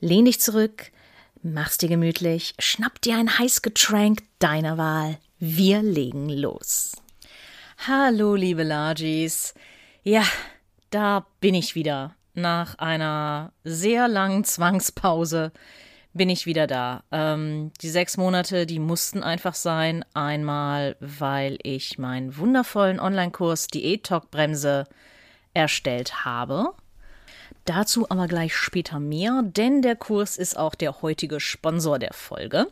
Lehn dich zurück, mach's dir gemütlich, schnapp dir ein Heißgetränk deiner Wahl. Wir legen los. Hallo, liebe Largies. Ja, da bin ich wieder. Nach einer sehr langen Zwangspause bin ich wieder da. Ähm, die sechs Monate, die mussten einfach sein. Einmal, weil ich meinen wundervollen Online-Kurs Diät Talk Bremse erstellt habe. Dazu aber gleich später mehr, denn der Kurs ist auch der heutige Sponsor der Folge.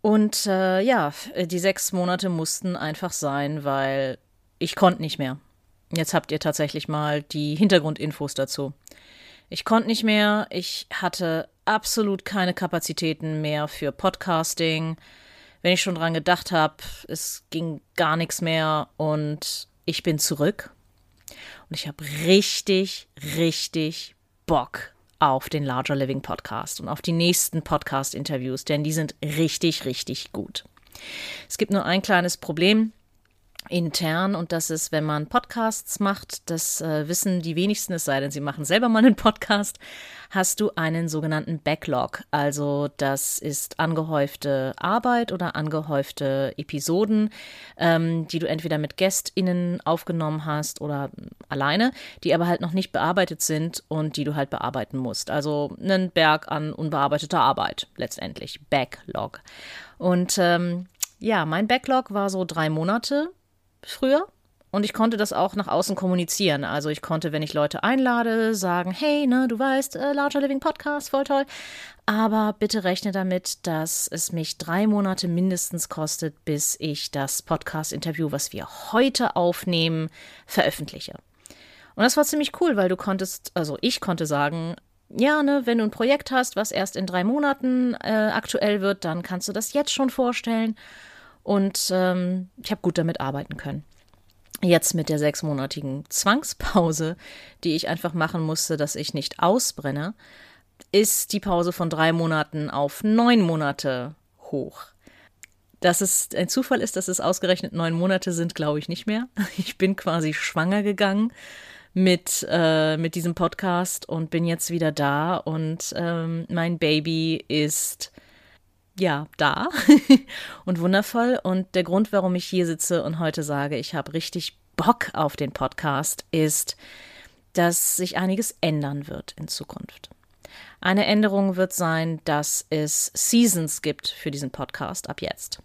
Und äh, ja, die sechs Monate mussten einfach sein, weil ich konnte nicht mehr. Jetzt habt ihr tatsächlich mal die Hintergrundinfos dazu. Ich konnte nicht mehr, ich hatte absolut keine Kapazitäten mehr für Podcasting. Wenn ich schon dran gedacht habe, es ging gar nichts mehr und ich bin zurück und ich habe richtig, richtig Bock auf den Larger Living Podcast und auf die nächsten Podcast-Interviews, denn die sind richtig, richtig gut. Es gibt nur ein kleines Problem intern und das ist, wenn man Podcasts macht, das äh, wissen die wenigsten, es sei denn, sie machen selber mal einen Podcast, hast du einen sogenannten Backlog. Also das ist angehäufte Arbeit oder angehäufte Episoden, ähm, die du entweder mit GästInnen aufgenommen hast oder alleine, die aber halt noch nicht bearbeitet sind und die du halt bearbeiten musst. Also einen Berg an unbearbeiteter Arbeit letztendlich. Backlog. Und ähm, ja, mein Backlog war so drei Monate früher. Und ich konnte das auch nach außen kommunizieren. Also ich konnte, wenn ich Leute einlade, sagen, hey, ne, du weißt, äh, Larger Living Podcast, voll toll. Aber bitte rechne damit, dass es mich drei Monate mindestens kostet, bis ich das Podcast-Interview, was wir heute aufnehmen, veröffentliche. Und das war ziemlich cool, weil du konntest, also ich konnte sagen, ja, ne, wenn du ein Projekt hast, was erst in drei Monaten äh, aktuell wird, dann kannst du das jetzt schon vorstellen. Und ähm, ich habe gut damit arbeiten können. Jetzt mit der sechsmonatigen Zwangspause, die ich einfach machen musste, dass ich nicht ausbrenne, ist die Pause von drei Monaten auf neun Monate hoch. Dass es ein Zufall ist, dass es ausgerechnet neun Monate sind, glaube ich nicht mehr. Ich bin quasi schwanger gegangen mit, äh, mit diesem Podcast und bin jetzt wieder da und ähm, mein Baby ist ja, da und wundervoll. Und der Grund, warum ich hier sitze und heute sage, ich habe richtig Bock auf den Podcast, ist, dass sich einiges ändern wird in Zukunft. Eine Änderung wird sein, dass es Seasons gibt für diesen Podcast ab jetzt.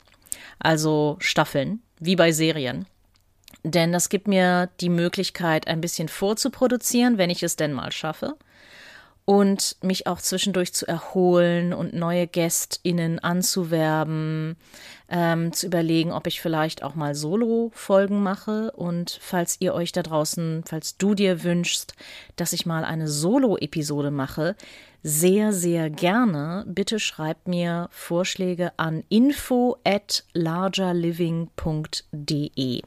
Also Staffeln, wie bei Serien. Denn das gibt mir die Möglichkeit, ein bisschen vorzuproduzieren, wenn ich es denn mal schaffe und mich auch zwischendurch zu erholen und neue GästInnen anzuwerben, ähm, zu überlegen, ob ich vielleicht auch mal Solo-Folgen mache. Und falls ihr euch da draußen, falls du dir wünschst, dass ich mal eine Solo-Episode mache, sehr, sehr gerne. Bitte schreibt mir Vorschläge an info at largerliving.de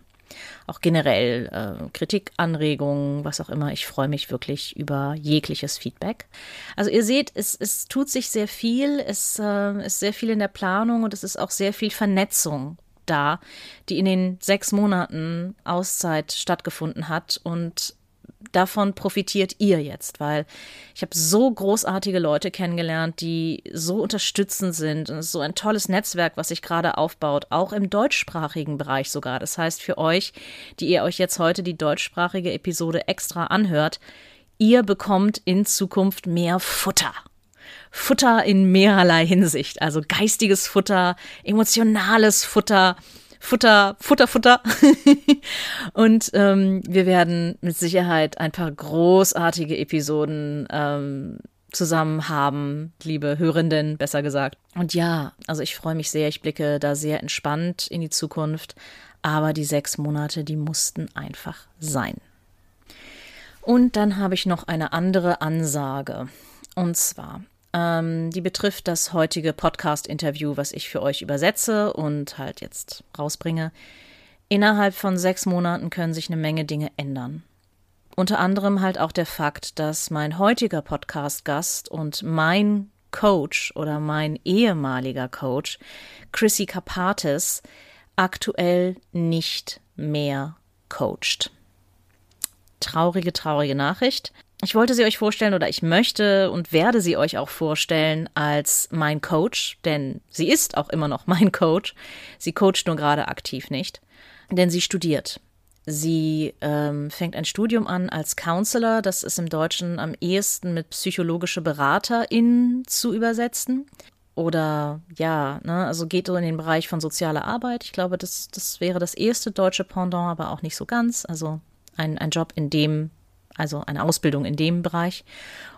auch generell äh, Kritik, Anregungen, was auch immer. Ich freue mich wirklich über jegliches Feedback. Also ihr seht, es, es tut sich sehr viel, es äh, ist sehr viel in der Planung und es ist auch sehr viel Vernetzung da, die in den sechs Monaten Auszeit stattgefunden hat und davon profitiert ihr jetzt, weil ich habe so großartige Leute kennengelernt, die so unterstützend sind und so ein tolles Netzwerk, was sich gerade aufbaut, auch im deutschsprachigen Bereich sogar. Das heißt für euch, die ihr euch jetzt heute die deutschsprachige Episode extra anhört, ihr bekommt in Zukunft mehr Futter. Futter in mehrerlei Hinsicht, also geistiges Futter, emotionales Futter, Futter, Futter, Futter. und ähm, wir werden mit Sicherheit ein paar großartige Episoden ähm, zusammen haben, liebe Hörenden, besser gesagt. Und ja, also ich freue mich sehr, ich blicke da sehr entspannt in die Zukunft, aber die sechs Monate, die mussten einfach sein. Und dann habe ich noch eine andere Ansage. Und zwar, ähm, die betrifft das heutige Podcast-Interview, was ich für euch übersetze und halt jetzt rausbringe. Innerhalb von sechs Monaten können sich eine Menge Dinge ändern. Unter anderem halt auch der Fakt, dass mein heutiger Podcast-Gast und mein Coach oder mein ehemaliger Coach, Chrissy Kapatis, aktuell nicht mehr coacht. Traurige, traurige Nachricht. Ich wollte sie euch vorstellen oder ich möchte und werde sie euch auch vorstellen als mein Coach, denn sie ist auch immer noch mein Coach. Sie coacht nur gerade aktiv nicht, denn sie studiert. Sie ähm, fängt ein Studium an als Counselor, das ist im Deutschen am ehesten mit psychologische BeraterInnen zu übersetzen. Oder ja, ne, also geht so in den Bereich von sozialer Arbeit. Ich glaube, das, das wäre das erste deutsche Pendant, aber auch nicht so ganz. Also ein, ein Job in dem, also eine Ausbildung in dem Bereich.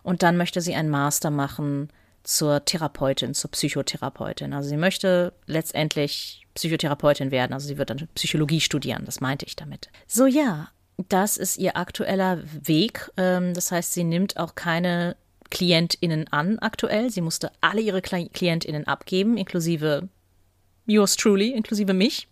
Und dann möchte sie einen Master machen zur Therapeutin, zur Psychotherapeutin. Also sie möchte letztendlich Psychotherapeutin werden. Also sie wird dann Psychologie studieren. Das meinte ich damit. So ja, das ist ihr aktueller Weg. Ähm, das heißt, sie nimmt auch keine KlientInnen an aktuell. Sie musste alle ihre KlientInnen abgeben, inklusive yours truly, inklusive mich.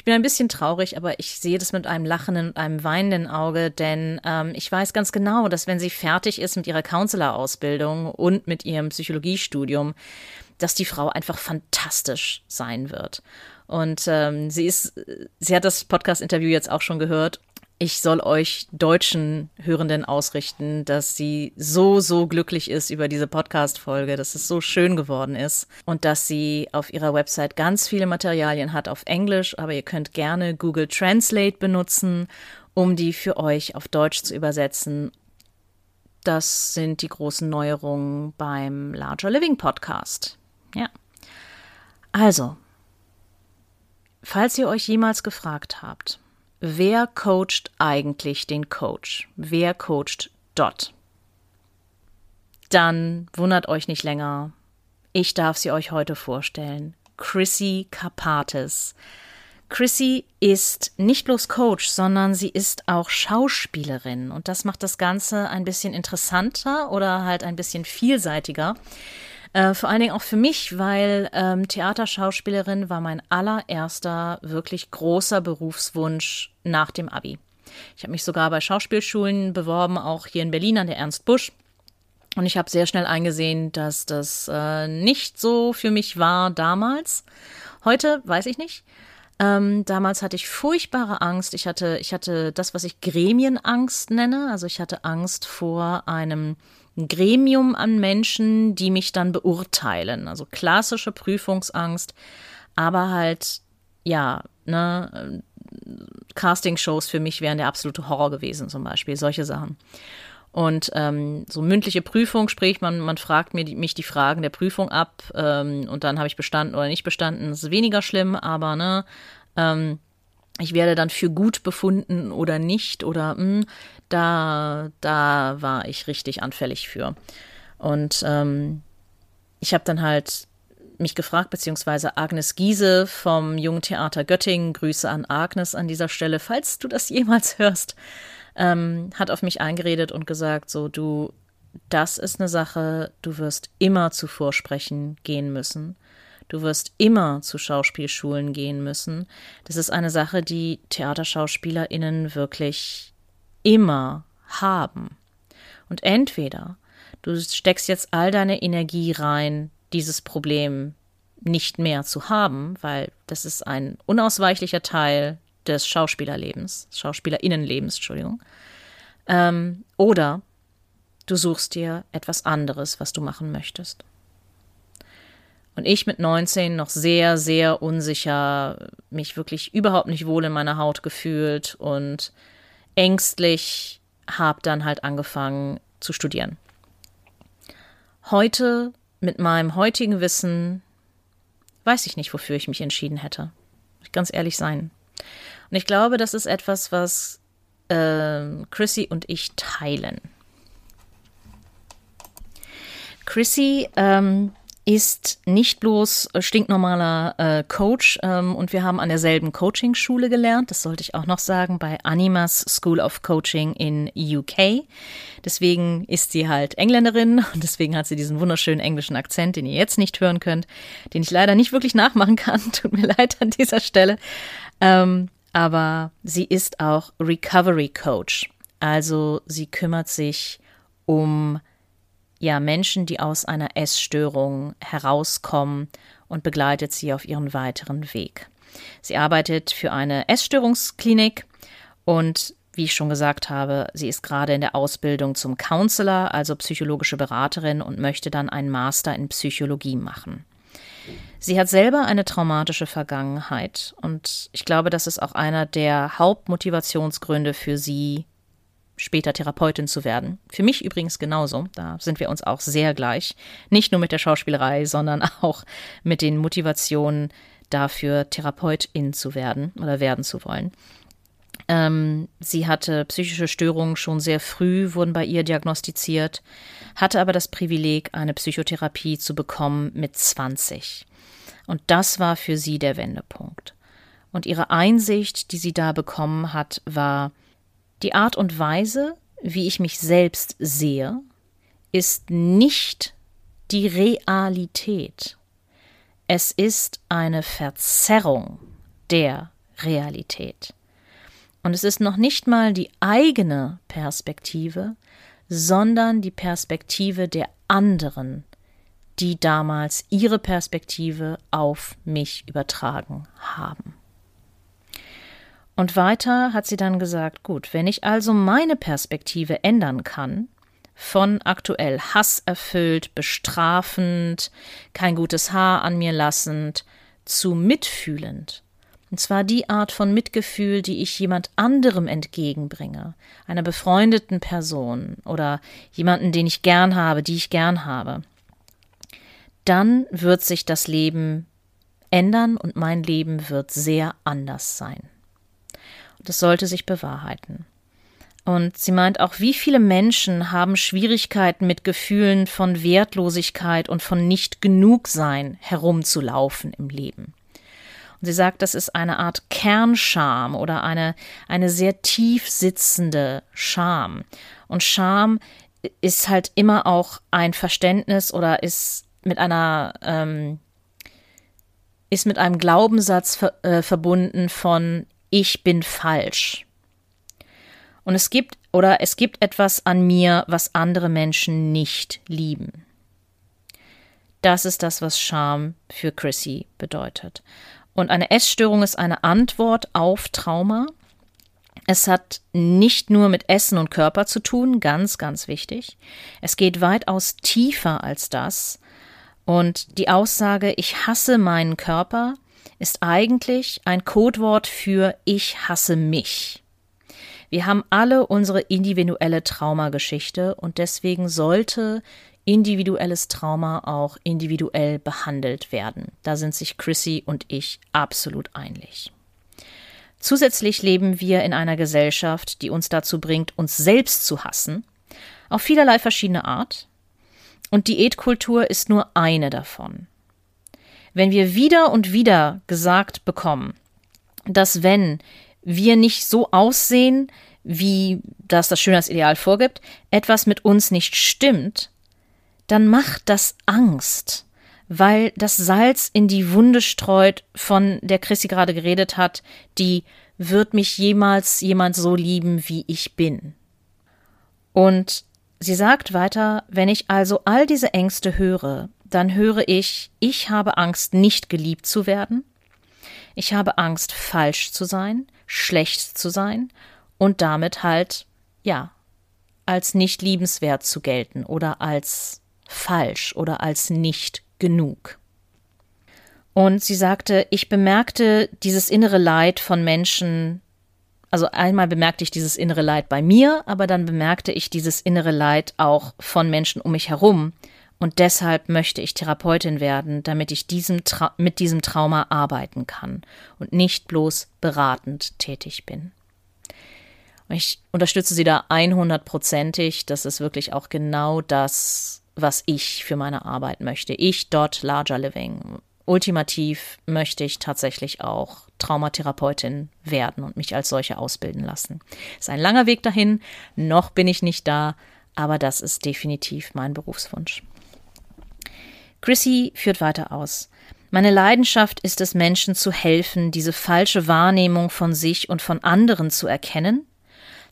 Ich bin ein bisschen traurig, aber ich sehe das mit einem lachenden und einem weinenden Auge, denn ähm, ich weiß ganz genau, dass wenn sie fertig ist mit ihrer Counselor-Ausbildung und mit ihrem Psychologiestudium, dass die Frau einfach fantastisch sein wird. Und ähm, sie ist, sie hat das Podcast-Interview jetzt auch schon gehört ich soll euch deutschen Hörenden ausrichten, dass sie so, so glücklich ist über diese Podcast-Folge, dass es so schön geworden ist und dass sie auf ihrer Website ganz viele Materialien hat auf Englisch, aber ihr könnt gerne Google Translate benutzen, um die für euch auf Deutsch zu übersetzen. Das sind die großen Neuerungen beim Larger Living Podcast. Ja. Also, falls ihr euch jemals gefragt habt, wer coacht eigentlich den Coach? Wer coacht dort? Dann wundert euch nicht länger. Ich darf sie euch heute vorstellen. Chrissy Kapatis. Chrissy ist nicht bloß Coach, sondern sie ist auch Schauspielerin. Und das macht das Ganze ein bisschen interessanter oder halt ein bisschen vielseitiger. Äh, vor allen Dingen auch für mich, weil ähm, Theaterschauspielerin war mein allererster wirklich großer Berufswunsch nach dem Abi. Ich habe mich sogar bei Schauspielschulen beworben, auch hier in Berlin an der Ernst Busch. Und ich habe sehr schnell eingesehen, dass das äh, nicht so für mich war damals. Heute weiß ich nicht. Ähm, damals hatte ich furchtbare Angst. Ich hatte, ich hatte das, was ich Gremienangst nenne. Also ich hatte Angst vor einem ein Gremium an Menschen, die mich dann beurteilen. Also klassische Prüfungsangst, aber halt, ja, ne, Castingshows für mich wären der absolute Horror gewesen, zum Beispiel, solche Sachen. Und ähm, so mündliche Prüfung, sprich, man, man fragt mir die, mich die Fragen der Prüfung ab ähm, und dann habe ich bestanden oder nicht bestanden. Das ist weniger schlimm, aber ne, ähm, ich werde dann für gut befunden oder nicht oder mh, hm, da, da war ich richtig anfällig für. Und ähm, ich habe dann halt mich gefragt, beziehungsweise Agnes Giese vom Jungen Theater Göttingen, Grüße an Agnes an dieser Stelle, falls du das jemals hörst, ähm, hat auf mich eingeredet und gesagt, so du, das ist eine Sache, du wirst immer zu Vorsprechen gehen müssen. Du wirst immer zu Schauspielschulen gehen müssen. Das ist eine Sache, die TheaterschauspielerInnen wirklich immer haben. Und entweder du steckst jetzt all deine Energie rein, dieses Problem nicht mehr zu haben, weil das ist ein unausweichlicher Teil des Schauspielerlebens, Schauspielerinnenlebens, Entschuldigung. Ähm, oder du suchst dir etwas anderes, was du machen möchtest. Und ich mit 19 noch sehr, sehr unsicher, mich wirklich überhaupt nicht wohl in meiner Haut gefühlt und ängstlich habe dann halt angefangen zu studieren. Heute, mit meinem heutigen Wissen, weiß ich nicht, wofür ich mich entschieden hätte. ganz ehrlich sein. Und ich glaube, das ist etwas, was äh, Chrissy und ich teilen. Chrissy ähm, ist nicht bloß stinknormaler äh, Coach ähm, und wir haben an derselben Coaching-Schule gelernt, das sollte ich auch noch sagen, bei Animas School of Coaching in UK. Deswegen ist sie halt Engländerin und deswegen hat sie diesen wunderschönen englischen Akzent, den ihr jetzt nicht hören könnt, den ich leider nicht wirklich nachmachen kann. Tut mir leid an dieser Stelle. Ähm, aber sie ist auch Recovery Coach. Also sie kümmert sich um ja Menschen, die aus einer Essstörung herauskommen und begleitet sie auf ihren weiteren Weg. Sie arbeitet für eine Essstörungsklinik und wie ich schon gesagt habe, sie ist gerade in der Ausbildung zum Counselor, also psychologische Beraterin und möchte dann einen Master in Psychologie machen. Sie hat selber eine traumatische Vergangenheit und ich glaube, das ist auch einer der Hauptmotivationsgründe für sie, später Therapeutin zu werden. Für mich übrigens genauso. Da sind wir uns auch sehr gleich. Nicht nur mit der Schauspielerei, sondern auch mit den Motivationen dafür, Therapeutin zu werden oder werden zu wollen. Ähm, sie hatte psychische Störungen schon sehr früh, wurden bei ihr diagnostiziert, hatte aber das Privileg, eine Psychotherapie zu bekommen mit 20. Und das war für sie der Wendepunkt. Und ihre Einsicht, die sie da bekommen hat, war, die Art und Weise, wie ich mich selbst sehe, ist nicht die Realität. Es ist eine Verzerrung der Realität. Und es ist noch nicht mal die eigene Perspektive, sondern die Perspektive der anderen, die damals ihre Perspektive auf mich übertragen haben. Und weiter hat sie dann gesagt, gut, wenn ich also meine Perspektive ändern kann, von aktuell hasserfüllt, bestrafend, kein gutes Haar an mir lassend, zu mitfühlend. Und zwar die Art von Mitgefühl, die ich jemand anderem entgegenbringe, einer befreundeten Person oder jemanden, den ich gern habe, die ich gern habe. Dann wird sich das Leben ändern und mein Leben wird sehr anders sein. Das sollte sich bewahrheiten. Und sie meint auch, wie viele Menschen haben Schwierigkeiten mit Gefühlen von Wertlosigkeit und von Nicht-Genug-Sein herumzulaufen im Leben. Und sie sagt, das ist eine Art Kernscham oder eine, eine sehr tief sitzende Scham. Und Scham ist halt immer auch ein Verständnis oder ist mit einer ähm, ist mit einem Glaubenssatz ver äh, verbunden von ich bin falsch. Und es gibt oder es gibt etwas an mir, was andere Menschen nicht lieben. Das ist das, was Scham für Chrissy bedeutet. Und eine Essstörung ist eine Antwort auf Trauma. Es hat nicht nur mit Essen und Körper zu tun, ganz, ganz wichtig. Es geht weitaus tiefer als das. Und die Aussage, ich hasse meinen Körper, ist eigentlich ein Codewort für Ich hasse mich. Wir haben alle unsere individuelle Traumageschichte und deswegen sollte individuelles Trauma auch individuell behandelt werden. Da sind sich Chrissy und ich absolut einig. Zusätzlich leben wir in einer Gesellschaft, die uns dazu bringt, uns selbst zu hassen, auf vielerlei verschiedene Art. Und Diätkultur ist nur eine davon wenn wir wieder und wieder gesagt bekommen, dass wenn wir nicht so aussehen, wie das das Schönheitsideal vorgibt, etwas mit uns nicht stimmt, dann macht das Angst, weil das Salz in die Wunde streut, von der Chrissy gerade geredet hat, die wird mich jemals jemand so lieben, wie ich bin. Und sie sagt weiter, wenn ich also all diese Ängste höre, dann höre ich, ich habe Angst, nicht geliebt zu werden, ich habe Angst, falsch zu sein, schlecht zu sein und damit halt, ja, als nicht liebenswert zu gelten oder als falsch oder als nicht genug. Und sie sagte, ich bemerkte dieses innere Leid von Menschen, also einmal bemerkte ich dieses innere Leid bei mir, aber dann bemerkte ich dieses innere Leid auch von Menschen um mich herum, Und deshalb möchte ich Therapeutin werden, damit ich diesem mit diesem Trauma arbeiten kann und nicht bloß beratend tätig bin. Ich unterstütze sie da 100%ig. Das ist wirklich auch genau das, was ich für meine Arbeit möchte. Ich dort Larger Living. Ultimativ möchte ich tatsächlich auch Traumatherapeutin werden und mich als solche ausbilden lassen. Ist ein langer Weg dahin. Noch bin ich nicht da, aber das ist definitiv mein Berufswunsch. Chrissy führt weiter aus. Meine Leidenschaft ist es, Menschen zu helfen, diese falsche Wahrnehmung von sich und von anderen zu erkennen,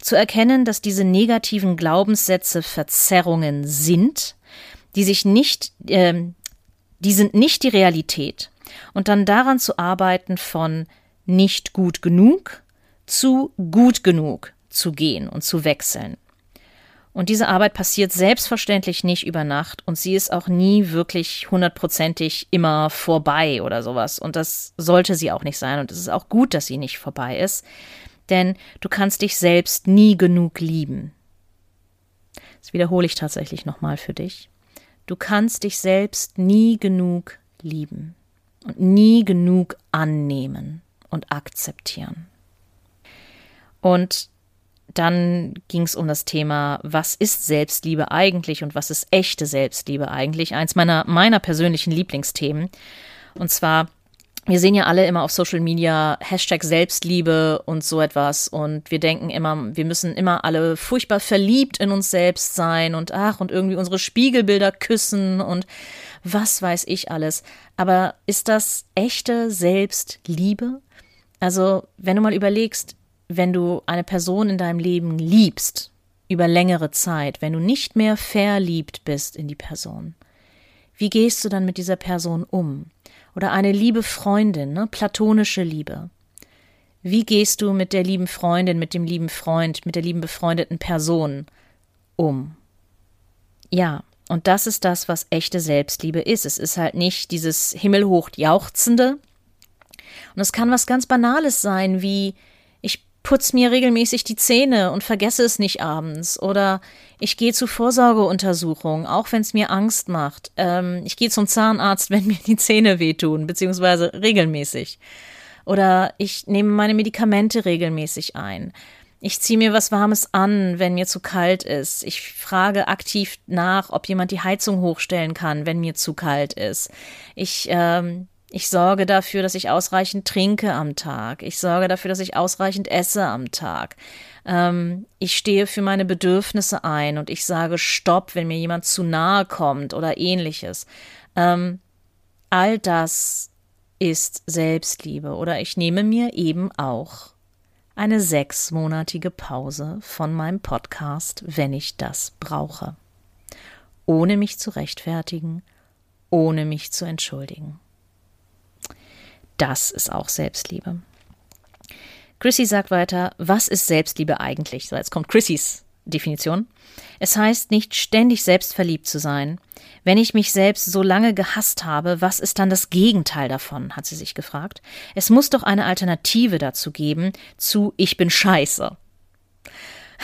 zu erkennen, dass diese negativen Glaubenssätze Verzerrungen sind, die sich nicht, äh, die sind nicht die Realität, und dann daran zu arbeiten, von nicht gut genug zu gut genug zu gehen und zu wechseln. Und diese Arbeit passiert selbstverständlich nicht über Nacht und sie ist auch nie wirklich hundertprozentig immer vorbei oder sowas. Und das sollte sie auch nicht sein und es ist auch gut, dass sie nicht vorbei ist, denn du kannst dich selbst nie genug lieben. Das wiederhole ich tatsächlich nochmal für dich. Du kannst dich selbst nie genug lieben und nie genug annehmen und akzeptieren. Und dann ging es um das Thema, was ist Selbstliebe eigentlich und was ist echte Selbstliebe eigentlich? Eins meiner, meiner persönlichen Lieblingsthemen. Und zwar, wir sehen ja alle immer auf Social Media Hashtag Selbstliebe und so etwas. Und wir denken immer, wir müssen immer alle furchtbar verliebt in uns selbst sein und ach, und irgendwie unsere Spiegelbilder küssen und was weiß ich alles. Aber ist das echte Selbstliebe? Also, wenn du mal überlegst, wenn du eine Person in deinem Leben liebst, über längere Zeit, wenn du nicht mehr verliebt bist in die Person, wie gehst du dann mit dieser Person um? Oder eine liebe Freundin, ne? platonische Liebe. Wie gehst du mit der lieben Freundin, mit dem lieben Freund, mit der lieben befreundeten Person um? Ja, und das ist das, was echte Selbstliebe ist. Es ist halt nicht dieses himmelhoch jauchzende. Und es kann was ganz Banales sein, wie putz mir regelmäßig die Zähne und vergesse es nicht abends. Oder ich gehe zu Vorsorgeuntersuchungen, auch wenn es mir Angst macht. Ähm, ich gehe zum Zahnarzt, wenn mir die Zähne wehtun, beziehungsweise regelmäßig. Oder ich nehme meine Medikamente regelmäßig ein. Ich ziehe mir was Warmes an, wenn mir zu kalt ist. Ich frage aktiv nach, ob jemand die Heizung hochstellen kann, wenn mir zu kalt ist. Ich ähm, ich sorge dafür, dass ich ausreichend trinke am Tag. Ich sorge dafür, dass ich ausreichend esse am Tag. Ähm, ich stehe für meine Bedürfnisse ein und ich sage Stopp, wenn mir jemand zu nahe kommt oder ähnliches. Ähm, all das ist Selbstliebe oder ich nehme mir eben auch eine sechsmonatige Pause von meinem Podcast, wenn ich das brauche. Ohne mich zu rechtfertigen, ohne mich zu entschuldigen. Das ist auch Selbstliebe. Chrissy sagt weiter, was ist Selbstliebe eigentlich? So, jetzt kommt Chrissys Definition. Es heißt nicht ständig selbstverliebt zu sein. Wenn ich mich selbst so lange gehasst habe, was ist dann das Gegenteil davon? hat sie sich gefragt. Es muss doch eine Alternative dazu geben zu Ich bin scheiße.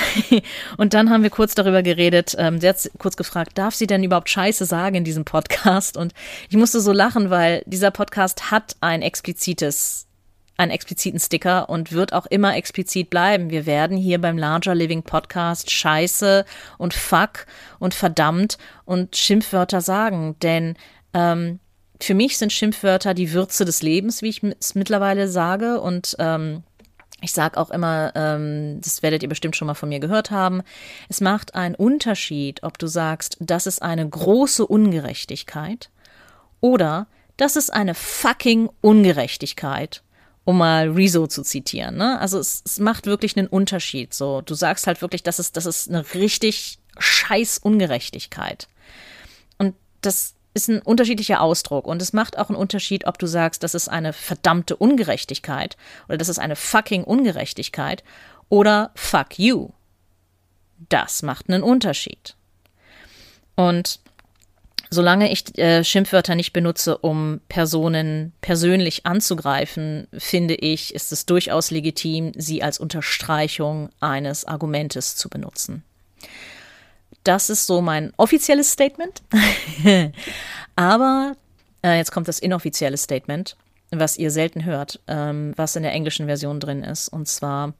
und dann haben wir kurz darüber geredet. Ähm, sie hat kurz gefragt, darf sie denn überhaupt Scheiße sagen in diesem Podcast? Und ich musste so lachen, weil dieser Podcast hat ein explizites einen expliziten Sticker und wird auch immer explizit bleiben. Wir werden hier beim Larger Living Podcast Scheiße und Fuck und verdammt und Schimpfwörter sagen, denn ähm, für mich sind Schimpfwörter die Würze des Lebens, wie ich es mittlerweile sage und ähm, ich sage auch immer, ähm, das werdet ihr bestimmt schon mal von mir gehört haben, es macht einen Unterschied, ob du sagst, das ist eine große Ungerechtigkeit oder das ist eine fucking Ungerechtigkeit, um mal Rezo zu zitieren. Ne? Also es, es macht wirklich einen Unterschied. So, du sagst halt wirklich, das ist, das ist eine richtig scheiß Ungerechtigkeit. Und das ist ein unterschiedlicher Ausdruck und es macht auch einen Unterschied, ob du sagst, das ist eine verdammte Ungerechtigkeit oder das ist eine fucking Ungerechtigkeit oder fuck you. Das macht einen Unterschied. Und solange ich äh, Schimpfwörter nicht benutze, um Personen persönlich anzugreifen, finde ich, ist es durchaus legitim, sie als Unterstreichung eines Argumentes zu benutzen. Das ist so mein offizielles Statement. Aber äh, jetzt kommt das inoffizielle Statement, was ihr selten hört, ähm, was in der englischen Version drin ist. Und zwar,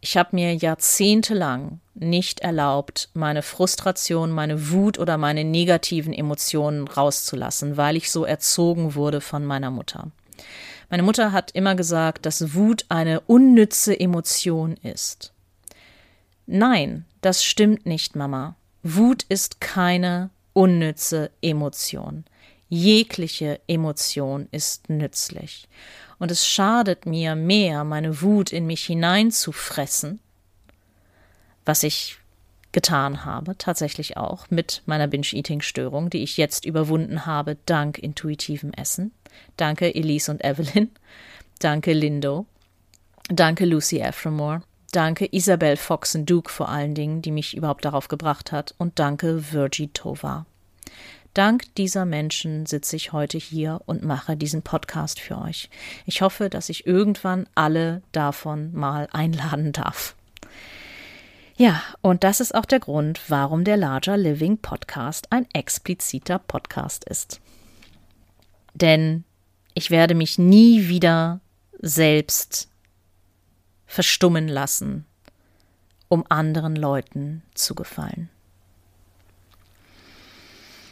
ich habe mir jahrzehntelang nicht erlaubt, meine Frustration, meine Wut oder meine negativen Emotionen rauszulassen, weil ich so erzogen wurde von meiner Mutter. Meine Mutter hat immer gesagt, dass Wut eine unnütze Emotion ist. Nein, das stimmt nicht, Mama. Wut ist keine unnütze Emotion. Jegliche Emotion ist nützlich. Und es schadet mir mehr, meine Wut in mich hineinzufressen, was ich getan habe, tatsächlich auch mit meiner Binge-Eating-Störung, die ich jetzt überwunden habe, dank intuitivem Essen. Danke Elise und Evelyn. Danke Lindo. Danke Lucy Ephramore. Danke Isabel Foxen Duke vor allen Dingen, die mich überhaupt darauf gebracht hat. Und danke Virgie Tova. Dank dieser Menschen sitze ich heute hier und mache diesen Podcast für euch. Ich hoffe, dass ich irgendwann alle davon mal einladen darf. Ja, und das ist auch der Grund, warum der Larger Living Podcast ein expliziter Podcast ist. Denn ich werde mich nie wieder selbst verstummen lassen, um anderen Leuten zu gefallen.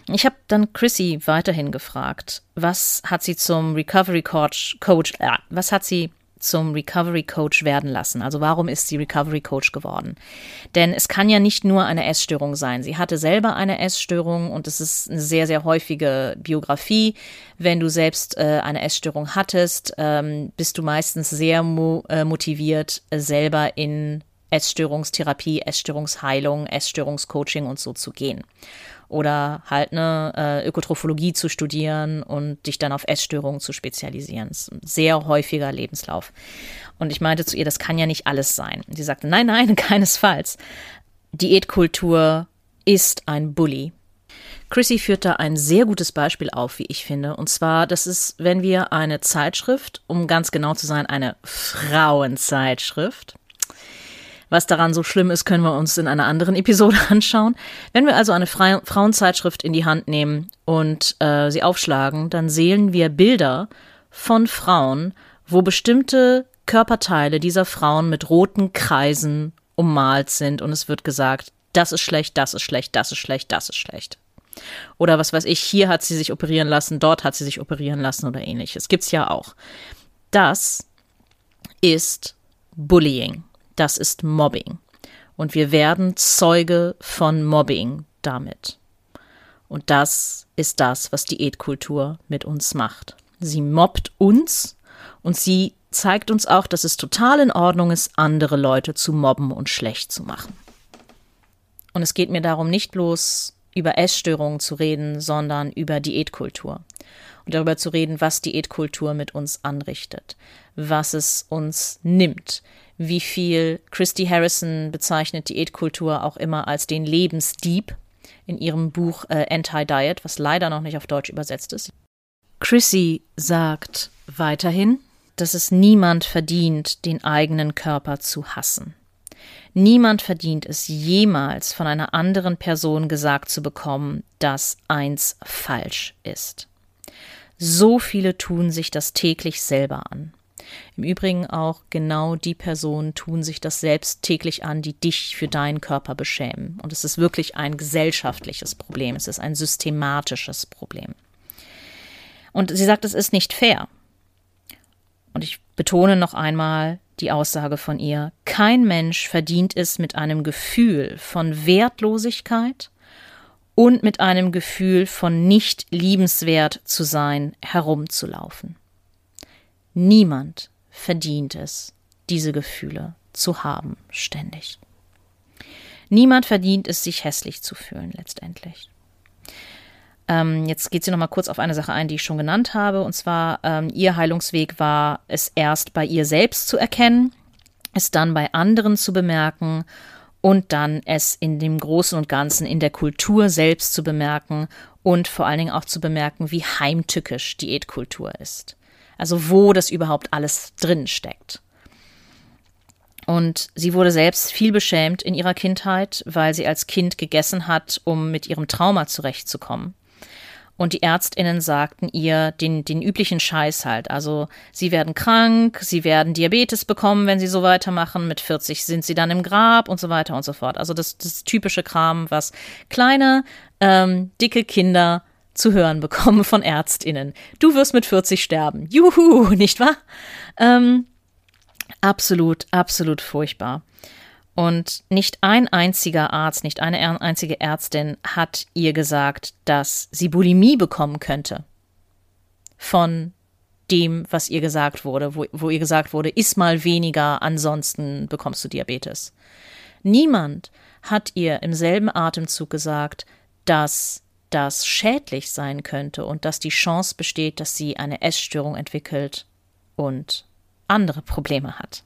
Ich habe dann Chrissy weiterhin gefragt, was hat sie zum Recovery Coach, Coach äh, was hat sie zum Recovery Coach werden lassen? Also warum ist sie Recovery Coach geworden? Denn es kann ja nicht nur eine Essstörung sein. Sie hatte selber eine Essstörung und es ist eine sehr, sehr häufige Biografie. Wenn du selbst äh, eine Essstörung hattest, ähm, bist du meistens sehr mo äh, motiviert, äh, selber in Essstörungstherapie, Essstörungsheilung, Essstörungscoaching und so zu gehen oder halt eine äh, Ökotrophologie zu studieren und dich dann auf Essstörungen zu spezialisieren. Das ist ein sehr häufiger Lebenslauf. Und ich meinte zu ihr, das kann ja nicht alles sein. Und sie sagte, nein, nein, keinesfalls. Diätkultur ist ein Bully. Chrissy führt da ein sehr gutes Beispiel auf, wie ich finde. Und zwar, das ist, wenn wir eine Zeitschrift, um ganz genau zu sein, eine Frauenzeitschrift, was daran so schlimm ist, können wir uns in einer anderen Episode anschauen. Wenn wir also eine Fre Frauenzeitschrift in die Hand nehmen und äh, sie aufschlagen, dann sehen wir Bilder von Frauen, wo bestimmte Körperteile dieser Frauen mit roten Kreisen ummalt sind und es wird gesagt, das ist schlecht, das ist schlecht, das ist schlecht, das ist schlecht. Oder was weiß ich, hier hat sie sich operieren lassen, dort hat sie sich operieren lassen oder ähnliches. Gibt's ja auch. Das ist Bullying. Das ist Mobbing. Und wir werden Zeuge von Mobbing damit. Und das ist das, was Diätkultur mit uns macht. Sie mobbt uns und sie zeigt uns auch, dass es total in Ordnung ist, andere Leute zu mobben und schlecht zu machen. Und es geht mir darum, nicht bloß über Essstörungen zu reden, sondern über Diätkultur. Und darüber zu reden, was Diätkultur mit uns anrichtet, was es uns nimmt, wie viel Christy Harrison bezeichnet Diätkultur auch immer als den Lebensdieb in ihrem Buch äh, Anti-Diet, was leider noch nicht auf Deutsch übersetzt ist. Chrissy sagt weiterhin, dass es niemand verdient, den eigenen Körper zu hassen. Niemand verdient es jemals von einer anderen Person gesagt zu bekommen, dass eins falsch ist. So viele tun sich das täglich selber an. Im Übrigen auch genau die Personen tun sich das selbst täglich an, die dich für deinen Körper beschämen. Und es ist wirklich ein gesellschaftliches Problem. Es ist ein systematisches Problem. Und sie sagt, es ist nicht fair. Und ich betone noch einmal die Aussage von ihr, kein Mensch verdient es mit einem Gefühl von Wertlosigkeit und mit einem Gefühl von nicht liebenswert zu sein herumzulaufen. Niemand verdient es, diese Gefühle zu haben, ständig. Niemand verdient es, sich hässlich zu fühlen, letztendlich. Ähm, jetzt geht sie noch mal kurz auf eine Sache ein, die ich schon genannt habe. Und zwar, ähm, ihr Heilungsweg war, es erst bei ihr selbst zu erkennen, es dann bei anderen zu bemerken und dann es in dem Großen und Ganzen in der Kultur selbst zu bemerken und vor allen Dingen auch zu bemerken, wie heimtückisch Diätkultur ist. Also wo das überhaupt alles drin steckt. Und sie wurde selbst viel beschämt in ihrer Kindheit, weil sie als Kind gegessen hat, um mit ihrem Trauma zurechtzukommen. Und die Ärztinnen sagten ihr den, den üblichen Scheiß halt. Also sie werden krank, sie werden Diabetes bekommen, wenn sie so weitermachen. Mit 40 sind sie dann im Grab und so weiter und so fort. Also das, das typische Kram, was kleine, ähm, dicke Kinder zu hören bekommen von Ärztinnen. Du wirst mit 40 sterben. Juhu, nicht wahr? Ähm, absolut, absolut furchtbar. Und nicht ein einziger Arzt, nicht eine einzige Ärztin hat ihr gesagt, dass sie Bulimie bekommen könnte. Von dem, was ihr gesagt wurde, wo, wo ihr gesagt wurde, iss mal weniger, ansonsten bekommst du Diabetes. Niemand hat ihr im selben Atemzug gesagt, dass das schädlich sein könnte und dass die Chance besteht, dass sie eine Essstörung entwickelt und andere Probleme hat.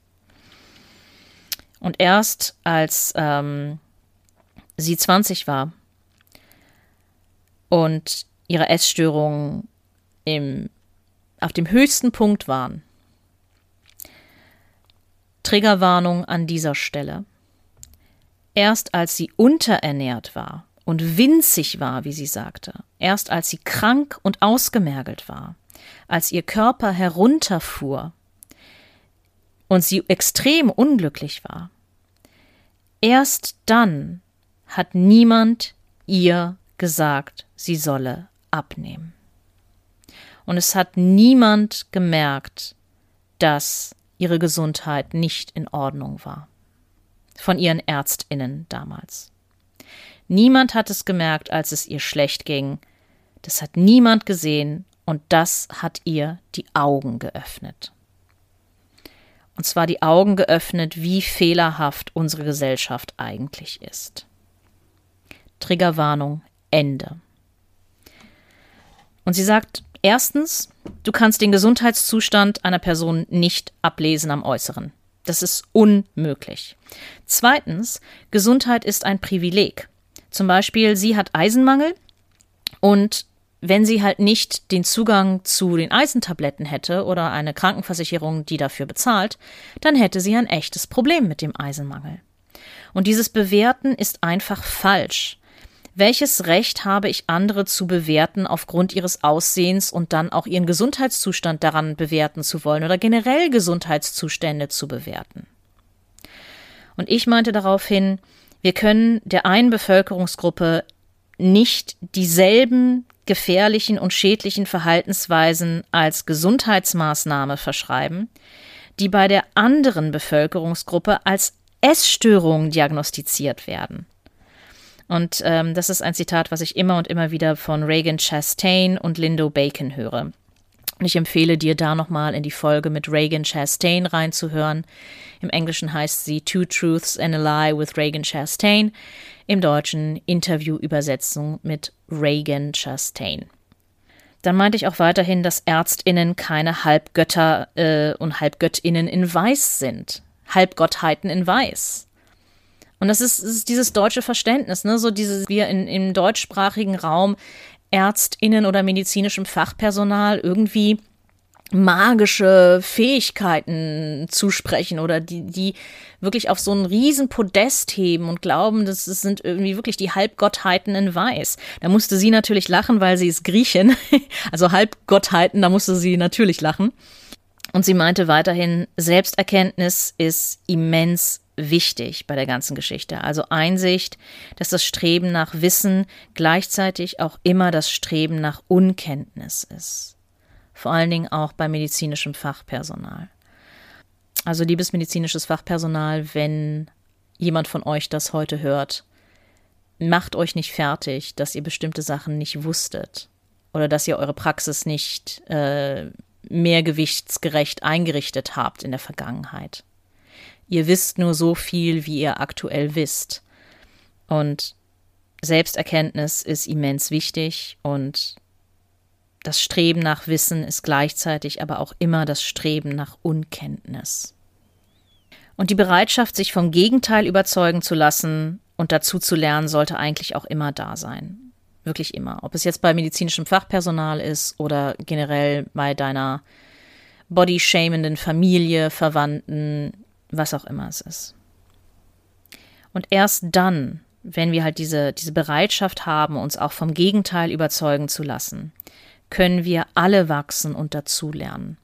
Und erst als ähm, sie 20 war und ihre Essstörungen im, auf dem höchsten Punkt waren, Triggerwarnung an dieser Stelle. Erst als sie unterernährt war und winzig war, wie sie sagte, erst als sie krank und ausgemergelt war, als ihr Körper herunterfuhr, und sie extrem unglücklich war, erst dann hat niemand ihr gesagt, sie solle abnehmen. Und es hat niemand gemerkt, dass ihre Gesundheit nicht in Ordnung war. Von ihren Ärztinnen damals. Niemand hat es gemerkt, als es ihr schlecht ging. Das hat niemand gesehen und das hat ihr die Augen geöffnet und zwar die Augen geöffnet, wie fehlerhaft unsere Gesellschaft eigentlich ist. Triggerwarnung Ende. Und sie sagt, erstens, du kannst den Gesundheitszustand einer Person nicht ablesen am Äußeren. Das ist unmöglich. Zweitens, Gesundheit ist ein Privileg. Zum Beispiel, sie hat Eisenmangel und wenn sie halt nicht den Zugang zu den Eisentabletten hätte oder eine Krankenversicherung, die dafür bezahlt, dann hätte sie ein echtes Problem mit dem Eisenmangel. Und dieses Bewerten ist einfach falsch. Welches Recht habe ich andere zu bewerten aufgrund ihres Aussehens und dann auch ihren Gesundheitszustand daran bewerten zu wollen oder generell Gesundheitszustände zu bewerten? Und ich meinte daraufhin, wir können der einen Bevölkerungsgruppe nicht dieselben gefährlichen und schädlichen Verhaltensweisen als Gesundheitsmaßnahme verschreiben, die bei der anderen Bevölkerungsgruppe als Essstörung diagnostiziert werden. Und ähm, das ist ein Zitat, was ich immer und immer wieder von Reagan Chastain und Lindo Bacon höre. Ich empfehle dir da nochmal in die Folge mit Reagan Chastain reinzuhören. Im Englischen heißt sie Two Truths and a Lie with Reagan Chastain. Im Deutschen Interviewübersetzung mit Reagan Chastain. Dann meinte ich auch weiterhin, dass ÄrztInnen keine Halbgötter äh, und Halbgöttinnen in Weiß sind. Halbgottheiten in Weiß. Und das ist, ist dieses deutsche Verständnis, ne? So dieses, wir in, im deutschsprachigen Raum ÄrztInnen oder medizinischem Fachpersonal irgendwie magische Fähigkeiten zusprechen oder die, die wirklich auf so einen riesen Podest heben und glauben, das sind irgendwie wirklich die Halbgottheiten in Weiß. Da musste sie natürlich lachen, weil sie ist Griechin. Also Halbgottheiten, da musste sie natürlich lachen. Und sie meinte weiterhin, Selbsterkenntnis ist immens wichtig bei der ganzen Geschichte. Also Einsicht, dass das Streben nach Wissen gleichzeitig auch immer das Streben nach Unkenntnis ist. Vor allen Dingen auch bei medizinischem Fachpersonal. Also liebes medizinisches Fachpersonal, wenn jemand von euch das heute hört, macht euch nicht fertig, dass ihr bestimmte Sachen nicht wusstet oder dass ihr eure Praxis nicht äh, mehrgewichtsgerecht eingerichtet habt in der Vergangenheit. Ihr wisst nur so viel, wie ihr aktuell wisst. Und Selbsterkenntnis ist immens wichtig und das Streben nach Wissen ist gleichzeitig aber auch immer das Streben nach Unkenntnis. Und die Bereitschaft, sich vom Gegenteil überzeugen zu lassen und dazu zu lernen, sollte eigentlich auch immer da sein. Wirklich immer. Ob es jetzt bei medizinischem Fachpersonal ist oder generell bei deiner body-shamenden Familie, Verwandten, was auch immer es ist. Und erst dann, wenn wir halt diese, diese Bereitschaft haben, uns auch vom Gegenteil überzeugen zu lassen, können wir alle wachsen und dazulernen.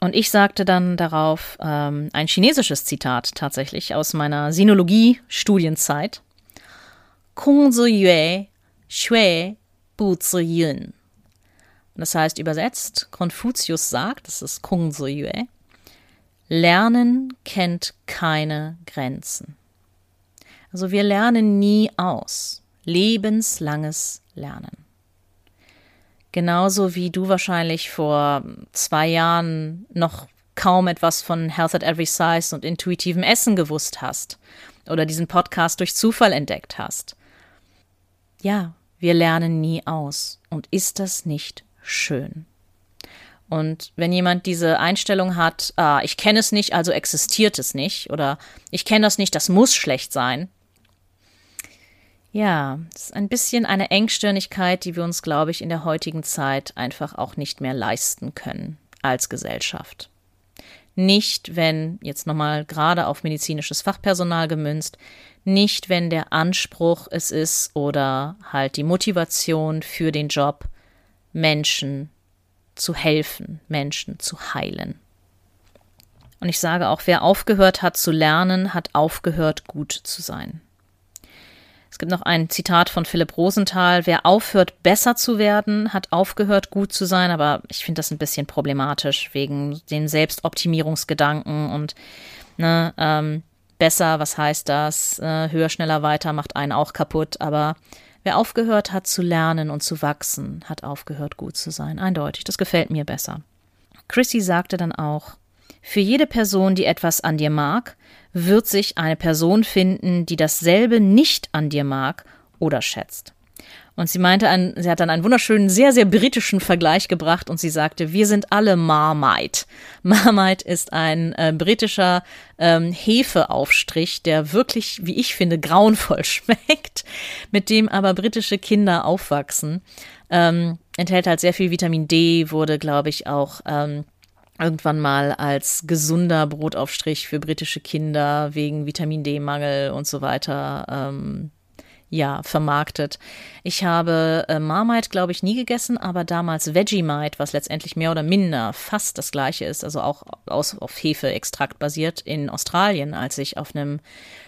Und ich sagte dann darauf ähm, ein chinesisches Zitat tatsächlich aus meiner Sinologie-Studienzeit. Kung zi yue, shui bu zi. Das heißt übersetzt, Konfuzius sagt, das ist Kung zi yue, Lernen kennt keine Grenzen. Also wir lernen nie aus. Lebenslanges Lernen. Genauso wie du wahrscheinlich vor zwei Jahren noch kaum etwas von Health at Every Size und intuitivem Essen gewusst hast oder diesen Podcast durch Zufall entdeckt hast. Ja, wir lernen nie aus. Und ist das nicht schön? Und wenn jemand diese Einstellung hat, ah, ich kenne es nicht, also existiert es nicht, oder ich kenne das nicht, das muss schlecht sein. Ja, das ist ein bisschen eine Engstirnigkeit, die wir uns, glaube ich, in der heutigen Zeit einfach auch nicht mehr leisten können als Gesellschaft. Nicht, wenn, jetzt nochmal gerade auf medizinisches Fachpersonal gemünzt, nicht, wenn der Anspruch es ist oder halt die Motivation für den Job, Menschen zu helfen, Menschen zu heilen. Und ich sage auch, wer aufgehört hat zu lernen, hat aufgehört gut zu sein. Es gibt noch ein Zitat von Philipp Rosenthal, wer aufhört besser zu werden, hat aufgehört gut zu sein, aber ich finde das ein bisschen problematisch wegen dem Selbstoptimierungsgedanken und ne, ähm, besser, was heißt das? Äh, höher, schneller, weiter macht einen auch kaputt, aber Wer aufgehört hat zu lernen und zu wachsen, hat aufgehört gut zu sein. Eindeutig, das gefällt mir besser. Chrissy sagte dann auch, für jede Person, die etwas an dir mag, wird sich eine Person finden, die dasselbe nicht an dir mag oder schätzt. Und sie meinte, ein, sie hat dann einen wunderschönen, sehr, sehr britischen Vergleich gebracht und sie sagte, wir sind alle Marmite. Marmite ist ein äh, britischer ähm, Hefeaufstrich, der wirklich, wie ich finde, grauenvoll schmeckt, mit dem aber britische Kinder aufwachsen. Ähm, enthält halt sehr viel Vitamin D, wurde, glaube ich, auch ähm, irgendwann mal als gesunder Brotaufstrich für britische Kinder wegen Vitamin D-Mangel und so weiter ähm, ja, vermarktet. Ich habe äh, Marmite, glaube ich, nie gegessen, aber damals Vegemite, was letztendlich mehr oder minder fast das gleiche ist, also auch aus, auf Hefeextrakt basiert, in Australien, als ich auf einem